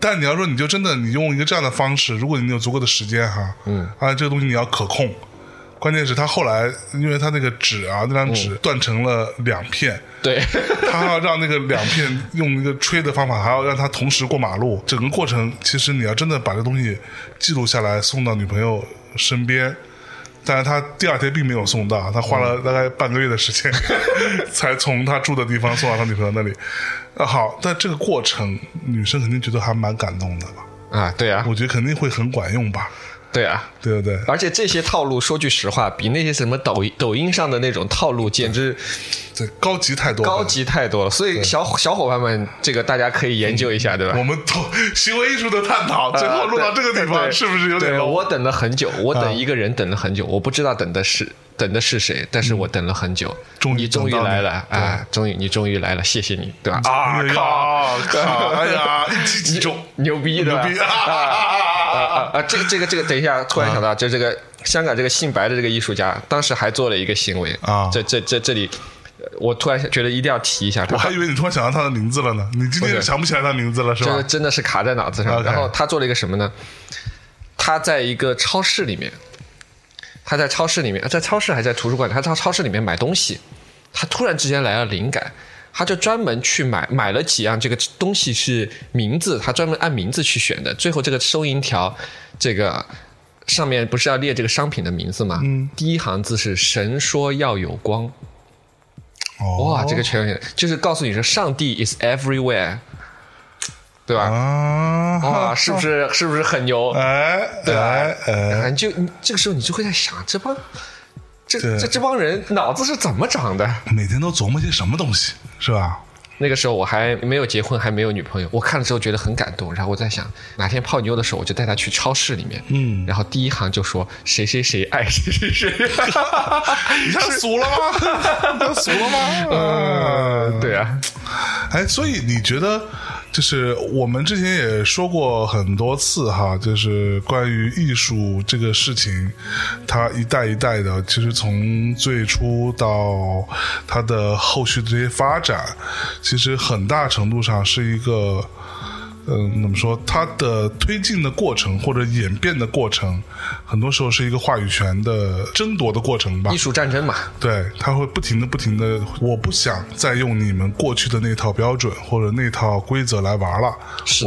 但你要说，你就真的你用一个这样的方式，如果你有足够的时间哈，嗯，啊，这个东西你要可控。关键是他后来，因为他那个纸啊，那张纸断成了两片，对，他还要让那个两片用一个吹的方法，还要让他同时过马路。整个过程，其实你要真的把这东西记录下来，送到女朋友身边。但是他第二天并没有送到，他花了大概半个月的时间，才从他住的地方送到他女朋友那里。啊，好，但这个过程，女生肯定觉得还蛮感动的吧？啊，对啊，我觉得肯定会很管用吧？对啊。对不对？而且这些套路，说句实话，比那些什么抖音抖音上的那种套路，简直这高级太多了，高级太多了。所以小小伙伴们，这个大家可以研究一下，对吧？我们都行为艺术的探讨，最后录到这个地方，是不是有点对我等了很久，我啊等一个人等了很久，我不知道等的是等的是谁，但是我等了很久，嗯终于你终于来了啊！终于你终于来了，谢谢你，对吧？啊 哎呀靠！靠！哎呀，一击即中，牛逼的？牛逼啊 啊啊啊！这个这个这个，等一下，突然想到，就这个香港这个姓白的这个艺术家，当时还做了一个行为啊这这这这里我突然觉得一定要提一下，我还以为你突然想到他的名字了呢，你今天想不起来他名字了是吧这个？真的是卡在脑子上。然后他做了一个什么呢？他在一个超市里面，他在超市里面，在超市还在图书馆，他在超市里面买东西，他突然之间来了灵感，他就专门去买买了几样这个东西是名字，他专门按名字去选的。最后这个收银条，这个上面不是要列这个商品的名字吗？嗯，第一行字是“神说要有光”。哦哇，这个全有就是告诉你说，上帝 is everywhere，对吧？啊，哇，是不是是不是很牛？哎，对吧哎哎，你就这个时候你就会在想，这帮这这这帮人脑子是怎么长的？每天都琢磨些什么东西是吧？那个时候我还没有结婚，还没有女朋友，我看了之后觉得很感动。然后我在想，哪天泡妞的时候，我就带她去超市里面，嗯然后第一行就说谁谁谁爱谁谁谁，你像俗了吗？你像俗了吗？嗯，对啊，哎，所以你觉得，就是我们之前也说过很多次哈，就是关于艺术这个事情，它一代一代的，其实从最初到它的后续的这些发展，其实很大程度上是一个。嗯，怎么说？它的推进的过程或者演变的过程，很多时候是一个话语权的争夺的过程吧艺。术战争嘛，对，它会不停的、不停的，我不想再用你们过去的那套标准或者那套规则来玩了。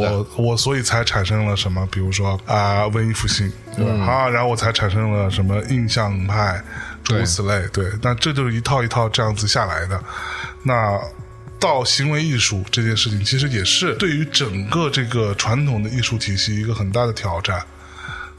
我我所以才产生了什么，比如说啊、文艺复兴，对吧？啊，然后我才产生了什么印象派，诸如此类。对，那这就是一套一套这样子下来的。那到行为艺术这件事情，其实也是对于整个这个传统的艺术体系一个很大的挑战。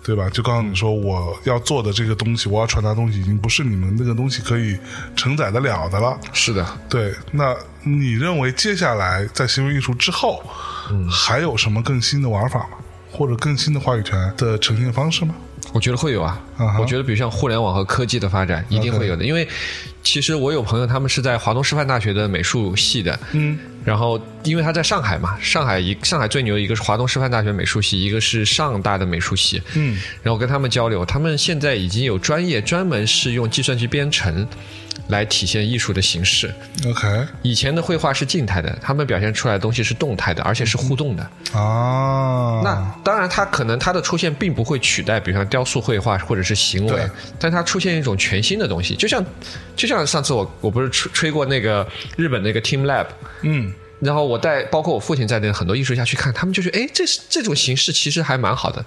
对吧？就告诉你说我要做的这个东西，我要传达的东西，已经不是你们那个东西可以承载得了的了。是的，对，那你认为接下来在行为艺术之后，嗯还有什么更新的玩法吗？或者更新的话语权的呈现方式吗？我觉得会有啊。我觉得，比如像互联网和科技的发展，一定会有的。因为其实我有朋友，他们是在华东师范大学的美术系的，嗯，然后因为他在上海嘛，上海一上海最牛的一个是华东师范大学美术系，一个是上大的美术系，嗯，然后跟他们交流，他们现在已经有专业专门是用计算机编程来体现艺术的形式。OK 以前的绘画是静态的，他们表现出来的东西是动态的，而且是互动的。哦，那当然，它可能它的出现并不会取代，比如像雕塑、绘画或者是行为，但它出现一种全新的东西，就像就像上次我我不是吹吹过那个日本那个 Team Lab，嗯。然后我带包括我父亲在内的很多艺术家去看，他们就觉得，哎，这是这种形式其实还蛮好的，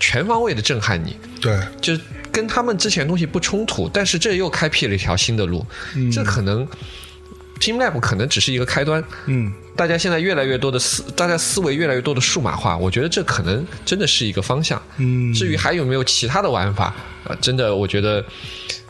全方位的震撼你，对，就跟他们之前东西不冲突，但是这又开辟了一条新的路，这可能 Team Lab 可能只是一个开端，嗯大家现在越来越多的思，大家思维越来越多的数码化，我觉得这可能真的是一个方向。嗯，至于还有没有其他的玩法，呃，真的我觉得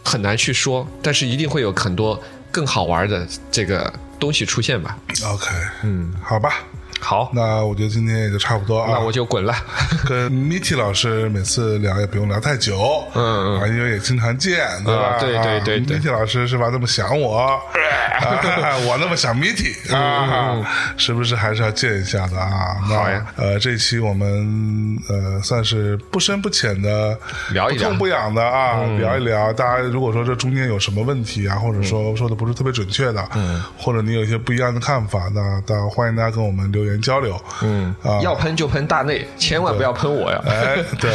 很难去说，但是一定会有很多更好玩的这个东西出现吧。OK，嗯，好吧，好，那我觉得今天也就差不多啊。那我就滚了。跟 Miti 老师每次聊也不用聊太久，嗯啊，因为也经常见，对吧？啊对对对对 Miti 老师是吧？那么想我，啊我那么想 Miti 啊，是不是还是要见一下的啊？好呀。呃，这期我们呃算是不深不浅的聊一聊痛不痒的啊，聊一聊。大家如果说这中间有什么问题啊，或者说说的不是特别准确的，嗯，或者你有一些不一样的看法，那大欢迎大家跟我们留言交流，嗯啊，要喷就喷大内，千万不要喷我呀。哎，对，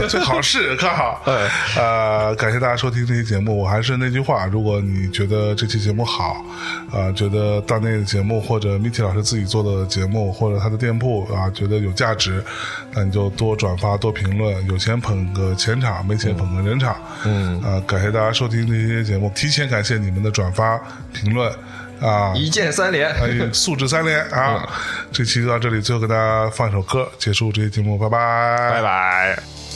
呃，最好是看好。嗯呃，感谢大家收听这期节目。我还是那句话，如果你觉得这期节目好，呃，觉得大内的节目或者 Miki 老师自己做的节目或者他的店铺啊，觉得有价值，那你就多转发、多评论。有钱捧个钱场，没钱捧个人场。嗯，啊，感谢大家收听这期节目，提前感谢你们的转发、评论啊。一键三连，素质三连啊！这期就到这里，最后给大家放一首歌，结束这期节目，拜拜，拜拜。